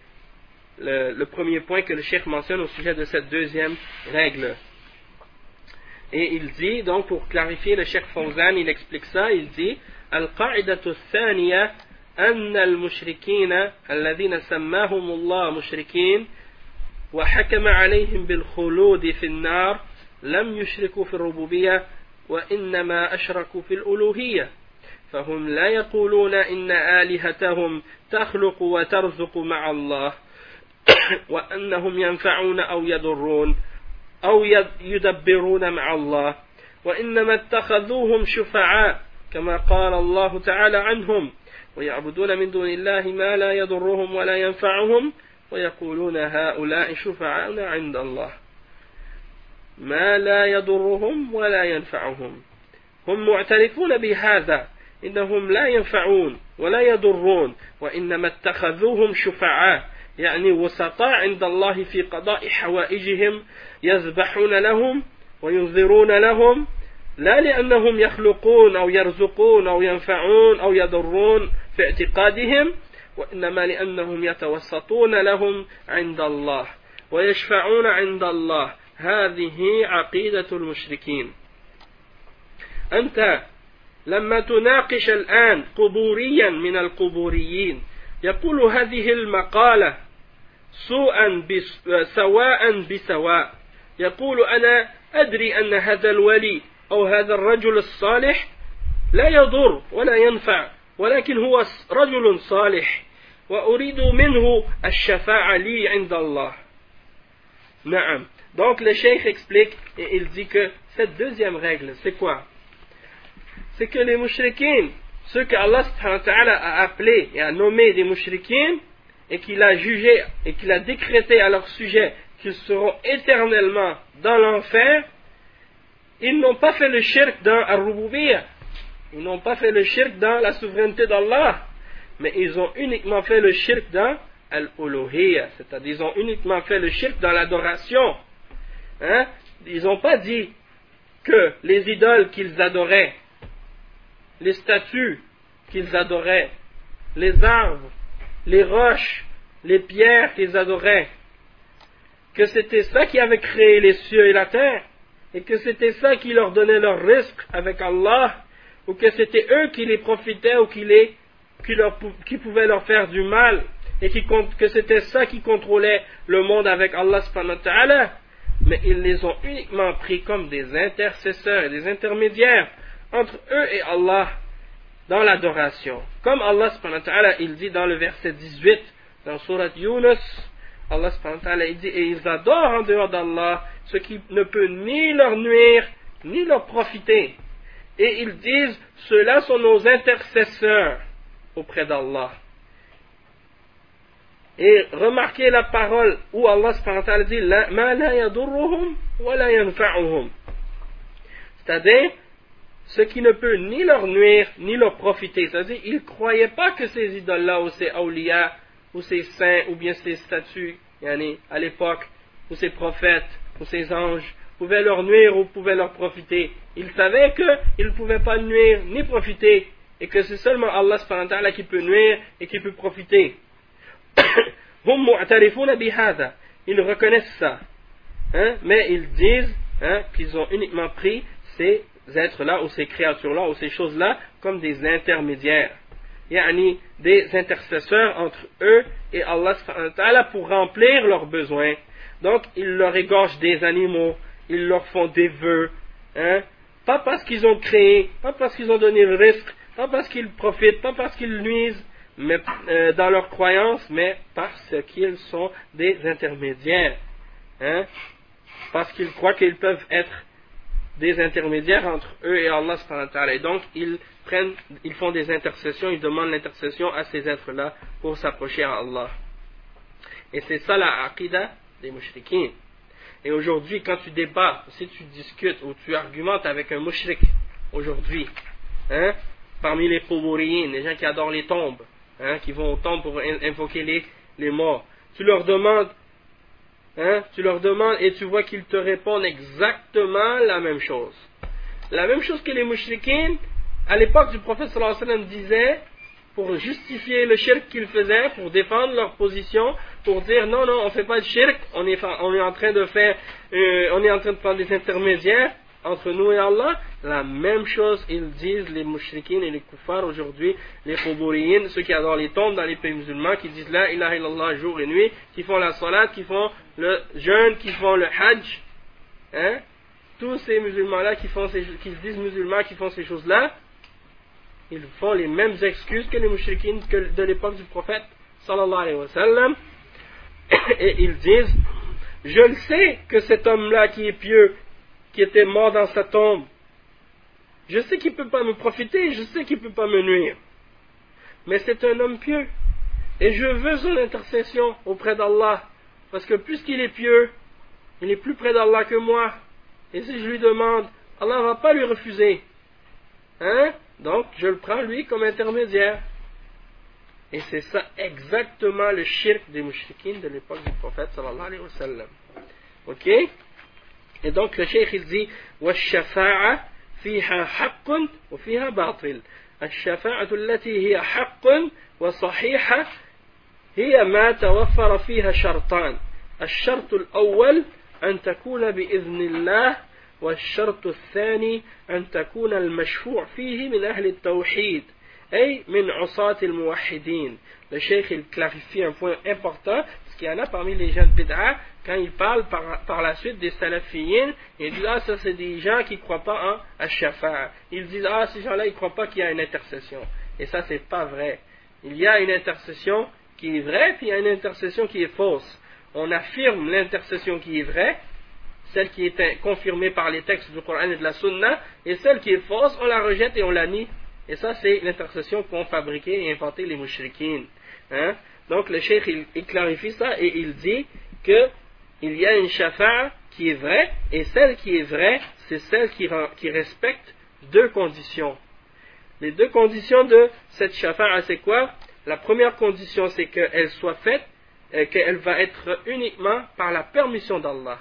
le, le, premier point que le cheikh mentionne au sujet de cette deuxième règle. Et il dit, donc pour clarifier, le cheikh Fawzan, il explique ça, il dit, القاعدة الثانية أن المشركين الذين سماهم الله مشركين وحكم عليهم بالخلود في النار لم يشركوا في الربوبية وإنما أشركوا في الألوهية. فهم لا يقولون إن آلهتهم تخلق وترزق مع الله وأنهم ينفعون أو يضرون أو يدبرون مع الله. وإنما اتخذوهم شفعاء كما قال الله تعالى عنهم. ويعبدون من دون الله ما لا يضرهم ولا ينفعهم ويقولون هؤلاء شفعاؤنا عند الله. ما لا يضرهم ولا ينفعهم. هم معترفون بهذا إنهم لا ينفعون ولا يضرون وإنما اتخذوهم شفعاء يعني وسطاء عند الله في قضاء حوائجهم يذبحون لهم وينذرون لهم لا لأنهم يخلقون أو يرزقون أو ينفعون أو يضرون في اعتقادهم وإنما لأنهم يتوسطون لهم عند الله ويشفعون عند الله. هذه عقيدة المشركين. أنت لما تناقش الآن قبوريا من القبوريين يقول هذه المقالة سوءا سواء بسواء. يقول أنا أدري أن هذا الولي أو هذا الرجل الصالح لا يضر ولا ينفع. ولكن هو رجل صالح وأريد منه الشفاعة لي عند الله نعم Donc le cheikh explique et il dit que cette deuxième règle, c'est quoi C'est que les mouchriquins, ceux que Allah a appelés et a nommés des mouchriquins, et qu'il a jugé et qu'il a décrété à leur sujet qu'ils seront éternellement dans l'enfer, ils n'ont pas fait le shirk dans al ils n'ont pas fait le shirk dans la souveraineté d'Allah. Mais ils ont uniquement fait le shirk dans al-uluhiyya. C'est-à-dire, ils ont uniquement fait le shirk dans l'adoration. Hein? Ils n'ont pas dit que les idoles qu'ils adoraient, les statues qu'ils adoraient, les arbres, les roches, les pierres qu'ils adoraient, que c'était ça qui avait créé les cieux et la terre, et que c'était ça qui leur donnait leur risque avec Allah, ou que c'était eux qui les profitaient ou qui, les, qui, leur, qui pouvaient leur faire du mal, et qui, que c'était ça qui contrôlait le monde avec Allah mais ils les ont uniquement pris comme des intercesseurs et des intermédiaires entre eux et Allah dans l'adoration. Comme Allah il dit dans le verset 18 dans Surat Yunus, Allah il dit et ils adorent en dehors d'Allah ce qui ne peut ni leur nuire ni leur profiter. Et ils disent ceux-là sont nos intercesseurs auprès d'Allah. Et remarquez la parole où Allah dit C'est-à-dire ce qui ne peut ni leur nuire ni leur profiter. C'est-à-dire ils ne croyaient pas que ces idoles-là ou ces awliya ou ces saints ou bien ces statues à l'époque ou ces prophètes ou ces anges pouvaient leur nuire ou pouvaient leur profiter. Ils savaient qu'ils ne pouvaient pas nuire ni profiter et que c'est seulement Allah qui peut nuire et qui peut profiter. ils reconnaissent ça. Hein, mais ils disent hein, qu'ils ont uniquement pris ces êtres-là ou ces créatures-là ou ces choses-là comme des intermédiaires. Yani des intercesseurs entre eux et Allah pour remplir leurs besoins. Donc ils leur égorgent des animaux ils leur font des vœux hein, pas parce qu'ils ont créé pas parce qu'ils ont donné le risque pas parce qu'ils profitent pas parce qu'ils nuisent mais, euh, dans leur croyance, mais parce qu'ils sont des intermédiaires. Hein? Parce qu'ils croient qu'ils peuvent être des intermédiaires entre eux et Allah. Et donc, ils, prennent, ils font des intercessions, ils demandent l'intercession à ces êtres-là pour s'approcher à Allah. Et c'est ça la aqidah des mushrikins. Et aujourd'hui, quand tu débats, si tu discutes ou tu argumentes avec un mushrik, aujourd'hui, hein, parmi les Quburiyin, les gens qui adorent les tombes, hein, qui vont au temple pour invoquer les, les morts. Tu leur demandes, hein, tu leur demandes et tu vois qu'ils te répondent exactement la même chose. La même chose que les mouchriquins, à l'époque du prophète sallallahu alayhi wa sallam, disaient, pour justifier le shirk qu'ils faisaient, pour défendre leur position, pour dire non, non, on ne fait pas de shirk, on est, en train de faire, euh, on est en train de prendre des intermédiaires, entre nous et Allah, la même chose ils disent les mouchriquins et les kuffars aujourd'hui, les khuburiyin, ceux qui adorent les tombes dans les pays musulmans, qui disent la ilaha illallah jour et nuit, qui font la salat, qui font le jeûne, qui font le hajj, hein, tous ces musulmans-là qui, font ces, qui se disent musulmans, qui font ces choses-là, ils font les mêmes excuses que les mouchriquins de l'époque du prophète, sallallahu alayhi wa sallam, et ils disent, je le sais que cet homme-là qui est pieux, qui était mort dans sa tombe. Je sais qu'il ne peut pas me profiter, je sais qu'il ne peut pas me nuire. Mais c'est un homme pieux. Et je veux son intercession auprès d'Allah. Parce que puisqu'il est pieux, il est plus près d'Allah que moi. Et si je lui demande, Allah ne va pas lui refuser. Hein? Donc, je le prends lui comme intermédiaire. Et c'est ça exactement le shirk des mouchriquines de l'époque du prophète sallallahu alayhi wa sallam. Ok? Et donc le cheikh il dit والشفاعة فيها حق وفيها باطل الشفاعة التي هي حق وصحيحة هي ما توفر فيها شرطان الشرط الأول أن تكون بإذن الله والشرط الثاني أن تكون المشفوع فيه من أهل التوحيد أي من عصاة الموحدين le cheikh il clarifie un point important parce qu'il y en a parmi les gens de bid'a quand ils parlent par, par la suite des salafiyin ils disent ah ça c'est des gens qui ne croient pas en ash-shafa'a ils disent ah ces gens là ils ne croient pas qu'il y a une intercession et ça c'est pas vrai il y a une intercession qui est vraie puis il y a une intercession qui est fausse on affirme l'intercession qui est vraie celle qui est confirmée par les textes du Coran et de la Sunna, et celle qui est fausse, on la rejette et on la nie. Et ça, c'est l'intercession qu'ont fabriqué et inventé les mouchriquines. Hein? Donc, le cheikh, il, clarifie ça et il dit que il y a une shafa'a qui est vraie, et celle qui est vraie, c'est celle qui, qui, respecte deux conditions. Les deux conditions de cette shafa'a, c'est quoi? La première condition, c'est qu'elle soit faite, euh, qu'elle va être uniquement par la permission d'Allah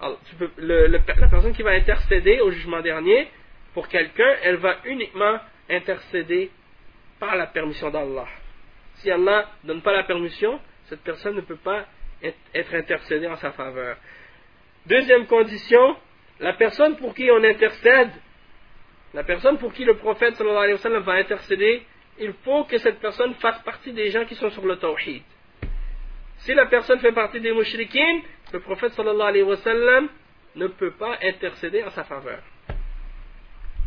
la personne qui va intercéder au jugement dernier pour quelqu'un, elle va uniquement intercéder par la permission d'Allah. Si Allah ne donne pas la permission, cette personne ne peut pas être intercédée en sa faveur. Deuxième condition, la personne pour qui on intercède, la personne pour qui le prophète sallallahu alayhi wa sallam va intercéder, il faut que cette personne fasse partie des gens qui sont sur le tawhid. Si la personne fait partie des mouchriquines, le prophète sallallahu alayhi wa sallam ne peut pas intercéder en sa faveur.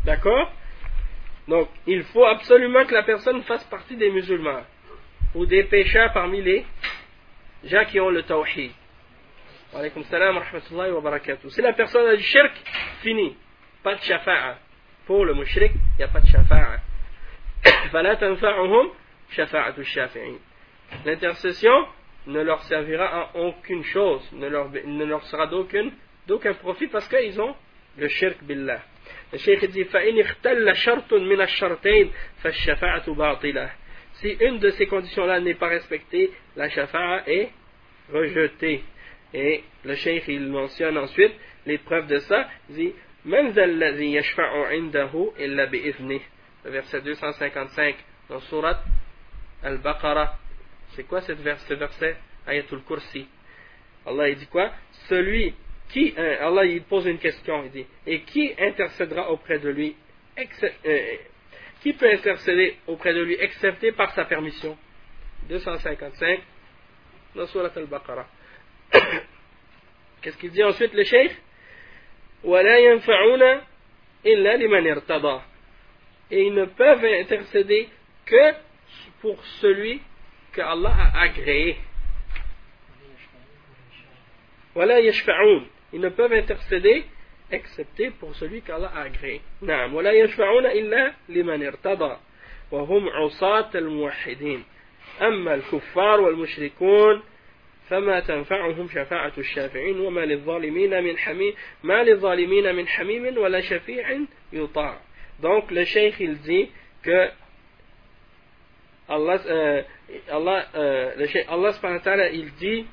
D'accord Donc, il faut absolument que la personne fasse partie des musulmans ou des pécheurs parmi les gens qui ont le tawhid. Alaykum salam wa rahmatullahi wa barakatuh. Si la personne a du shirk, fini. Pas de shafa'a. Pour le mushrik, il n'y a pas de shafa'a. فلا تنفعهم شفاعة الشافعين. L'intercession ne leur servira en aucune chose, ne leur, ne leur sera d'aucun, profit parce qu'ils ont le shirk billah. Le cheikh dit Si une de ces conditions-là n'est pas respectée, la shafa'a est rejetée. Et le cheikh il mentionne ensuite les preuves de ça. Il dit le verset 255 dans Surat Al-Baqarah c'est quoi ce verset? Ayatul Kursi. Allah il dit quoi? Celui qui, euh, Allah il pose une question, il dit, et qui intercédera auprès de lui? Euh, Qui peut intercéder auprès de lui excepté par sa permission? 255 dans Surat al-Baqarah. Qu'est-ce qu'il dit ensuite le cheikh? Et ils ne peuvent intercéder que pour celui que Allah a agréé. Voilà yashfa'oun. Ils ne peuvent intercéder excepté pour celui qu'Allah a agréé. نعم ولا يشفعون إلا لمن ارتضى وهم عصاة الموحدين أما الكفار والمشركون فما تنفعهم شفاعة الشافعين وما للظالمين من حميم ما للظالمين من حميم ولا شفيع يطاع donc le cheikh il dit que Allah, euh, Allah, euh, le Allah il dit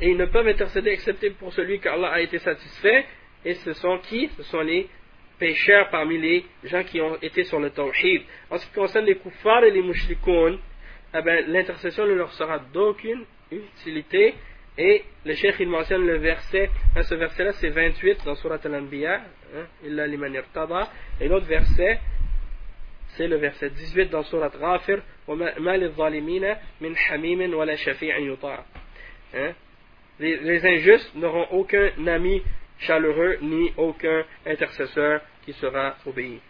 et ils ne peuvent intercéder excepté pour celui qu'Allah a été satisfait et ce sont qui? Ce sont les pécheurs parmi les gens qui ont été sur le tawhid. En ce qui concerne les kuffars et les mushrikoun, eh ben, l'intercession ne leur sera d'aucune utilité. Et le cheikh il mentionne le verset, hein, ce verset là c'est 28 dans Surat Al-Anbiya, hein, et l'autre verset c'est le verset 18 dans Surat Ghafir hein? les, les injustes n'auront aucun ami chaleureux ni aucun intercesseur qui sera obéi.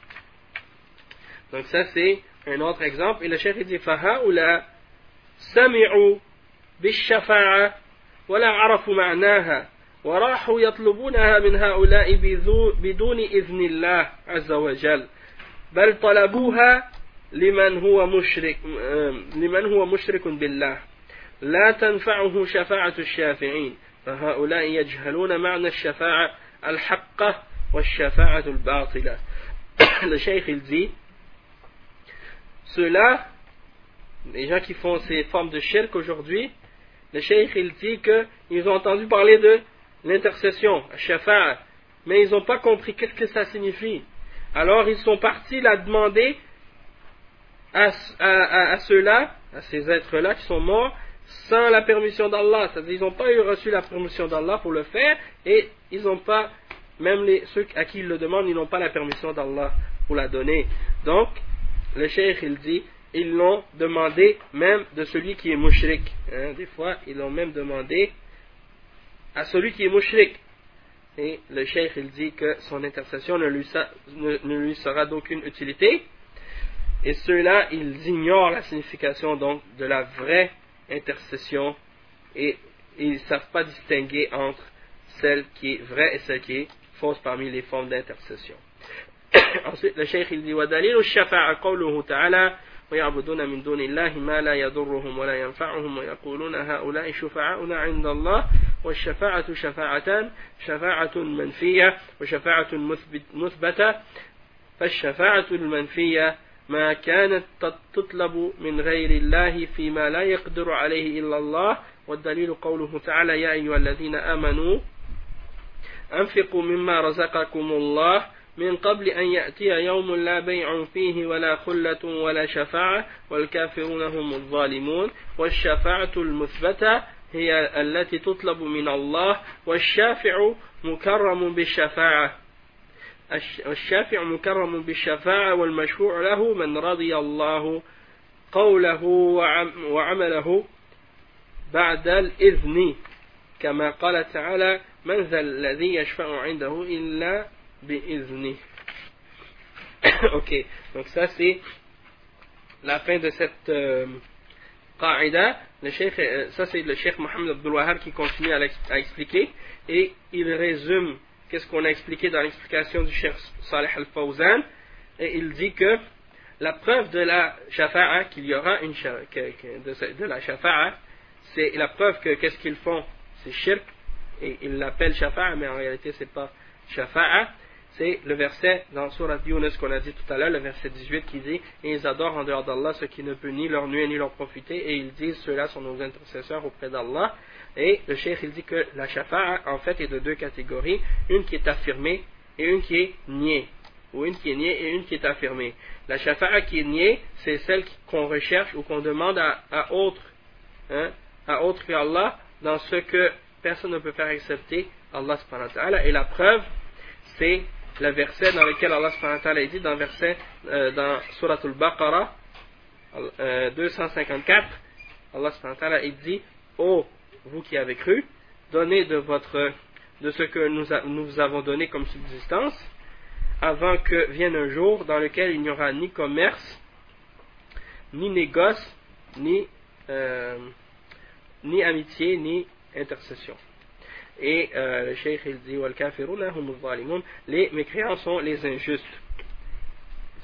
Donc ça c'est un autre exemple. Et le chef dit فهؤلاء سمعوا بالشفاعة ولا عرفوا معناها وراحوا يطلبونها من هؤلاء بدون إذن الله عز وجل بل طلبوها لمن هو مشرك لمن هو مشرك بالله لا تنفعه شفاعة الشافعين فهؤلاء يجهلون معنى الشفاعة الحقة والشفاعة الباطلة le cheikh il dit ceux-là les gens qui font ces formes de shirk aujourd'hui le cheikh il dit qu'ils ont entendu parler de l'intercession, shafa'a mais ils n'ont pas compris qu'est-ce que ça signifie alors ils sont partis la demander à, ceux-là, à ces êtres-là qui sont morts, sans la permission d'Allah. C'est-à-dire ils n'ont pas eu reçu la permission d'Allah pour le faire, et ils n'ont pas, même ceux à qui ils le demandent, ils n'ont pas la permission d'Allah pour la donner. Donc, le cheikh il dit, ils l'ont demandé même de celui qui est mouchrik. Hein, des fois, ils l'ont même demandé à celui qui est mouchrik. Et le cheikh il dit que son intercession ne lui, ne, lui sera d'aucune utilité. Et ceux-là, ils ignorent la signification donc de la vraie intercession et ils ne savent pas distinguer entre celle qui est vraie et celle qui est fausse parmi les formes d'intercession. Ensuite, le cheikh il dit وَدَلِيلُ الشَّفَاعَ قَوْلُهُ تَعَالَى ويعبدون من دون الله ما لا يضرهم ولا ينفعهم ويقولون هؤلاء شفعاؤنا عند الله والشفاعة شفاعتان شفاعة منفية وشفاعة مثبتة. فالشفاعة المنفية ما كانت تطلب من غير الله فيما لا يقدر عليه إلا الله. والدليل قوله تعالى يا أيها الذين آمنوا أنفقوا مما رزقكم الله من قبل أن يأتي يوم لا بيع فيه ولا خلة ولا شفاعة. والكافرون هم الظالمون. والشفاعة المثبتة هي التي تطلب من الله والشافع مكرم بالشفاعة. الشافع مكرم بالشفاعة والمشفوع له من رضي الله قوله وعمله بعد الإذن. كما قال تعالى من ذا الذي يشفع عنده إلا بإذنه. Ok. Donc ça c'est la fin de cette euh, euh, ça c'est le cheikh Mohamed Abdul Wahab qui continue à, expliquer. Et il résume qu'est-ce qu'on a expliqué dans l'explication du cheikh Saleh Al-Fawzan. Et il dit que la preuve de la shafa'a qu'il y aura une de, de la shafa'a c'est la preuve que qu'est-ce qu'ils font? C'est shirk. Et ils l'appellent shafa'a mais en réalité c'est pas shafa'a c'est le verset dans Surat Yunus qu'on a dit tout à l'heure, le verset 18 qui dit Et ils adorent en dehors d'Allah ce qui ne peut ni leur nuire ni leur profiter, et ils disent Ceux-là sont nos intercesseurs auprès d'Allah. Et le cheikh il dit que la shafa'a en fait est de deux catégories, une qui est affirmée et une qui est niée. Ou une qui est niée et une qui est affirmée. La shafa'a qui est niée, c'est celle qu'on recherche ou qu'on demande à, à autre, hein, à autre que Allah, dans ce que personne ne peut faire accepter Allah subhanahu wa ta'ala. Et la preuve, c'est le verset dans lequel Allah a dit dans verset euh, dans Surah Al-Baqarah 254 euh, Allah a dit oh vous qui avez cru donnez de votre de ce que nous, nous avons donné comme subsistance avant que vienne un jour dans lequel il n'y aura ni commerce ni négoce ni euh, ni amitié ni intercession et euh, le cheikh il dit hum Les mécréants sont les injustes.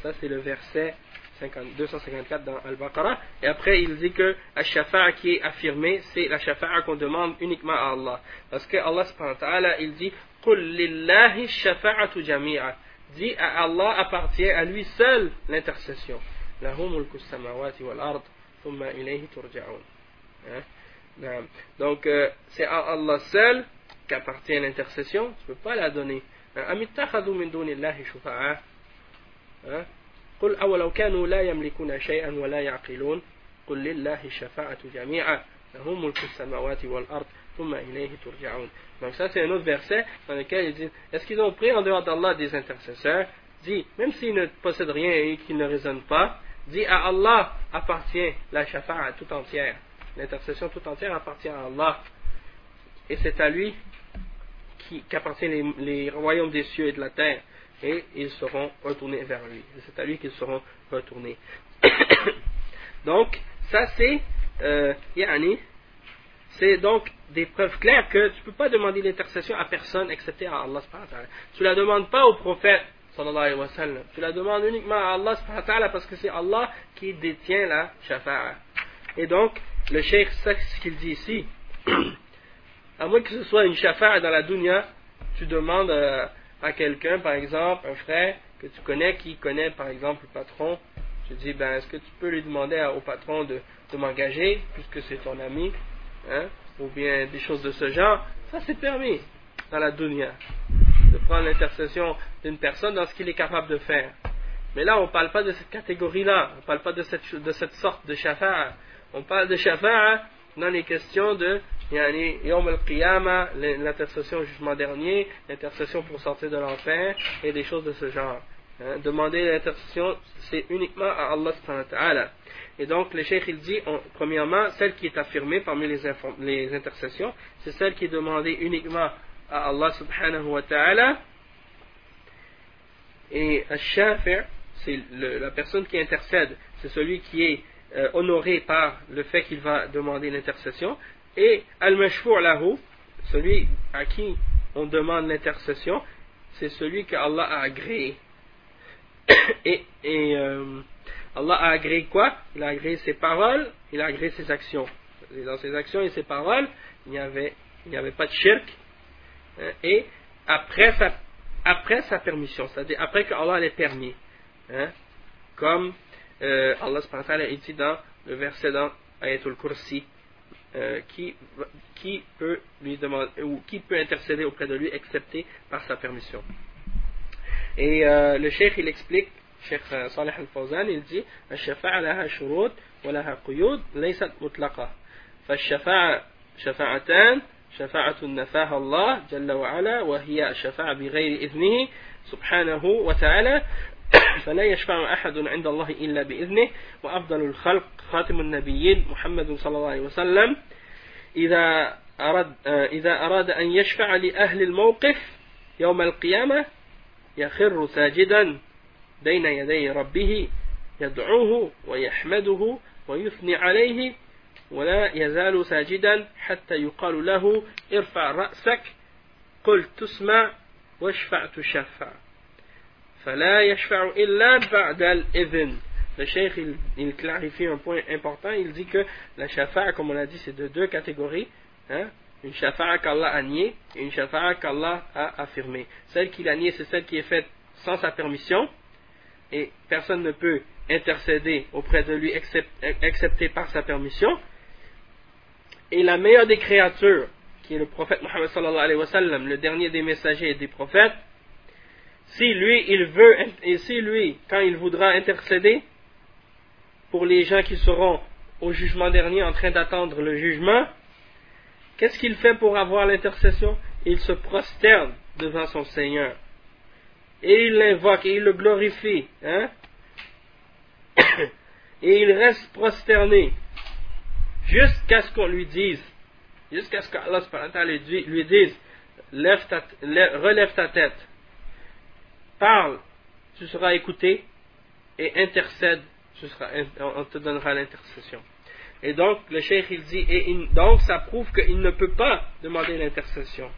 Ça c'est le verset 254 dans Al-Baqarah. Et après il dit que la shafa'a qui est affirmée, c'est la shafa'a qu'on demande uniquement à Allah. Parce que Allah il dit Dit à Allah appartient à lui seul l'intercession. Hum hein? Donc, euh, c'est à Allah seul qu'appartient l'intercession, tu ne peux pas la donner. أم اتخذوا من دون الله شفعاء قل أولو كانوا لا يملكون شيئا ولا يعقلون قل لله الشفاعة جميعا له ملك السماوات والأرض ثم إليه ترجعون donc ça c'est un autre verset dans lequel il dit est-ce qu'ils ont pris en dehors d'Allah des intercesseurs dit même s'ils ne possèdent rien et qu'ils ne raisonnent pas dit à Allah appartient la shafa'a tout entière l'intercession tout entière appartient à Allah et c'est à lui qu'appartiennent les, les, royaumes des cieux et de la terre, et ils seront retournés vers lui. C'est à lui qu'ils seront retournés. donc, ça c'est, euh, yani, c'est donc des preuves claires que tu ne peux pas demander l'intercession à personne excepté à Allah. Tu ne la demandes pas au prophète. Tu la demandes uniquement à Allah parce que c'est Allah qui détient la shafa'a. Et donc, le cheikh, c'est ce qu'il dit ici. à moins que ce soit une shafa'a dans la dunya, tu demandes euh, à quelqu'un, par exemple, un frère que tu connais, qui connaît par exemple le patron, tu dis, ben, est-ce que tu peux lui demander au patron de, m'engager, puisque c'est ton ami, hein, ou bien des choses de ce genre, ça c'est permis dans la dunya, de prendre l'intercession d'une personne dans ce qu'il est capable de faire. Mais là, on ne parle pas de cette catégorie-là, on ne parle pas de cette, de cette sorte de shafa'a. On parle de shafa'a dans les questions de yani Yom al-Qiyamah, l'intercession au jugement dernier, l'intercession pour sortir de l'enfer et des choses de ce genre. Hein, demander l'intercession, c'est uniquement à Allah subhanahu Et donc, le cheikh, il dit, premièrement, celle qui est affirmée parmi les, les intercessions, c'est celle qui est demandée uniquement à Allah subhanahu wa ta'ala. Et al-shafi' c'est la personne qui intercède, c'est celui qui est euh, honoré par le fait qu'il va demander l'intercession. Et al-mashfur lahu, celui à qui on demande l'intercession, c'est celui que Allah a agréé. et, euh, Allah a agréé quoi? Il a agréé ses paroles, il a agréé ses actions. Dans ses actions et ses paroles, il n'y avait, pas de shirk. Hein, et après sa, permission, c'est-à-dire après que Allah l'ait permis. Hein, comme euh, Allah a dit dans le verset dans Ayatul Kursi, euh, qui, qui peut lui demander ou qui peut intercéder auprès de lui excepté par sa permission. Et euh, le cheikh il explique, euh, Salih al-Fawzan, il dit الشفاعة لها شروط ولها قيود ليست مطلقة فالشفاعة شفاعتان شفاعة نفاها الله جل وعلا وهي الشفاعة بغير إذنه سبحانه وتعالى فلا يشفع أحد عند الله إلا بإذنه وأفضل الخلق خاتم النبيين محمد صلى الله عليه وسلم. إذا أراد, إذا أراد أن يشفع لأهل الموقف يوم القيامة يخر ساجدا بين يدي ربه يدعوه ويحمده ويثني عليه ولا يزال ساجدا حتى يقال له ارفع رأسك قل تسمع واشفع تشفع. فلا يشفع إلا بعد الإذن Le cheikh, il, il, clarifie un point important. Il dit que la shafa'a, comme on l'a dit, c'est de deux catégories. Hein? Une shafa'a qu'Allah a niée et une shafa'a qu'Allah a affirmée. Celle qu'il a niée, c'est celle qui est faite sans sa permission. Et personne ne peut intercéder auprès de lui excepté par sa permission. Et la meilleure des créatures, qui est le prophète Mohammed sallallahu alayhi wa sallam, le dernier des messagers et des prophètes, si lui, il veut, et si lui, quand il voudra intercéder pour les gens qui seront au jugement dernier en train d'attendre le jugement, qu'est-ce qu'il fait pour avoir l'intercession? Il se prosterne devant son Seigneur. Et il l'invoque et il le glorifie. Hein? et il reste prosterné jusqu'à ce qu'on lui dise, jusqu'à ce qu'Allah lui dise, relève ta tête parle, tu seras écouté, et intercède, on te donnera l'intercession. Et donc, le cheikh, il dit, et donc ça prouve qu'il ne peut pas demander l'intercession.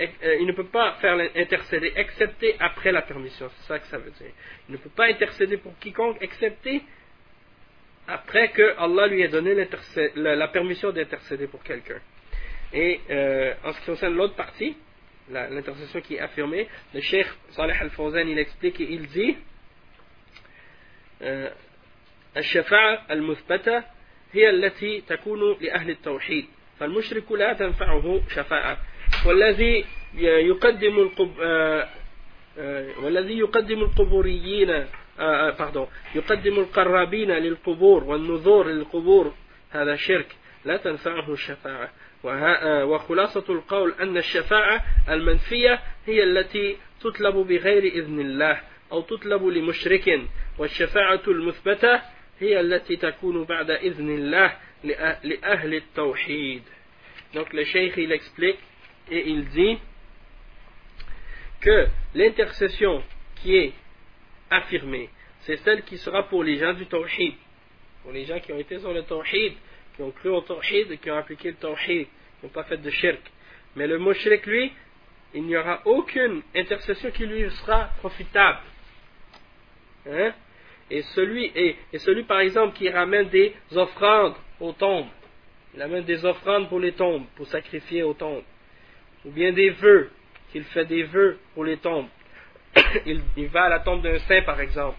Euh, il ne peut pas faire l'intercéder, excepté après la permission. C'est ça que ça veut dire. Il ne peut pas intercéder pour quiconque, excepté après que Allah lui ait donné la, permission d'intercéder pour quelqu'un. Et euh, en ce qui concerne l'autre partie, l'intercession qui est affirmée, le Cheikh Salih Al-Fawzan il explique et il dit الشفاعة المثبتة هي التي تكون لأهل التوحيد فالمشرك لا تنفعه شفاعة والذي يقدم القب... والذي يقدم القبوريين pardon يقدم القرابين للقبور والنذور للقبور هذا شرك لا تنفعه الشفاعة وخلاصة القول أن الشفاعة المنفية هي التي تطلب بغير إذن الله أو تطلب لمشرك والشفاعة المثبتة هي التي تكون بعد إذن الله لأهل التوحيد Donc le cheikh il explique et il dit que l'intercession qui est affirmée, c'est celle qui sera pour les gens du tawhid, pour les gens qui ont été sur le tawhid, qui ont cru au tawhid et qui ont appliqué le tawhid, qui n'ont pas fait de shirk. Mais le mushrik, lui, il n'y aura aucune intercession qui lui sera profitable. Hein? Et, celui, et, celui, par exemple, qui ramène des offrandes aux tombes, il amène des offrandes pour les tombes, pour sacrifier aux tombes, ou bien des vœux, qu'il fait des vœux pour les tombes. il, il va à la tombe d'un saint, par exemple,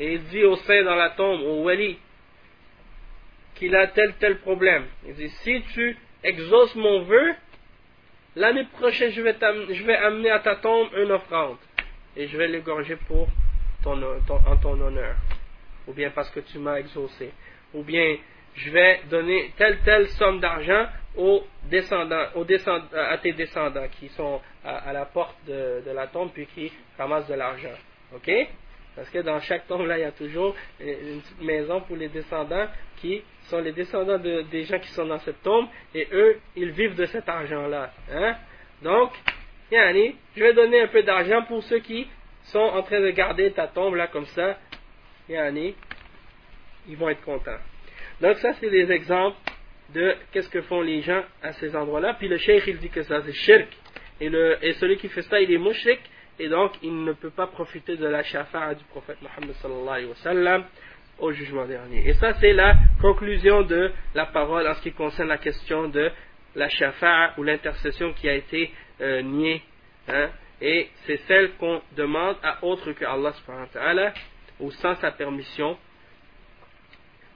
et il dit au saint dans la tombe, au wali, qu'il a tel tel problème. Il dit si tu exauces mon vœu, l'année prochaine je vais, je vais amener à ta tombe une offrande et je vais l'égorger pour ton, en ton honneur, ou bien parce que tu m'as exaucé, ou bien je vais donner telle telle somme d'argent aux descendants, aux à tes descendants qui sont à, la porte de, de, la tombe puis qui ramassent de l'argent. Ok? Parce que dans chaque tombe, là, il y a toujours une maison pour les descendants qui sont les descendants de, des gens qui sont dans cette tombe et eux, ils vivent de cet argent-là. Hein? Donc, yani, je vais donner un peu d'argent pour ceux qui sont en train de garder ta tombe là comme ça. Yani, ils vont être contents. Donc ça, c'est des exemples de qu'est-ce que font les gens à ces endroits-là. Puis le cheikh, il dit que ça, c'est shirk. Et, celui qui fait ça, il est mushrik Et donc, il ne peut pas profiter de la shafa'a du prophète Mohammed sallallahu alayhi wa sallam au jugement dernier. Et ça, c'est la conclusion de la parole en ce qui concerne la question de la shafa'a ou l'intercession qui a été euh, niée. Hein. Et c'est celle qu'on demande à autre que Allah subhanahu wa ta'ala ou sans sa permission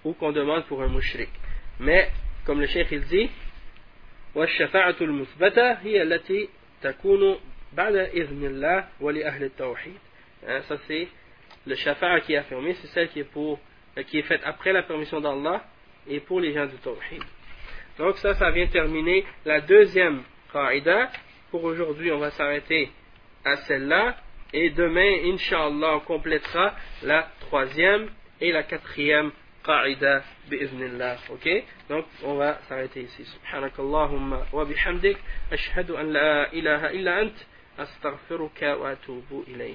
ou qu'on demande pour un mushrik. Mais, comme le cheikh il dit, والشفاعة المثبتة هي التي تكون بعد إذن الله ولأهل التوحيد. Hein, ça c'est le shafa'a qui est affirmé, c'est celle qui est, pour, euh, qui est faite après la permission d'Allah et pour les gens du tawhid. Donc ça, ça vient terminer la deuxième qa'ida. Pour aujourd'hui, on va s'arrêter à celle-là. Et demain, Inch'Allah, on complétera la troisième et la quatrième قاعدة بإذن الله أوكي donc on va s'arrêter ici سبحانك اللهم وبحمدك أشهد أن لا إله إلا أنت أستغفرك وأتوب إليه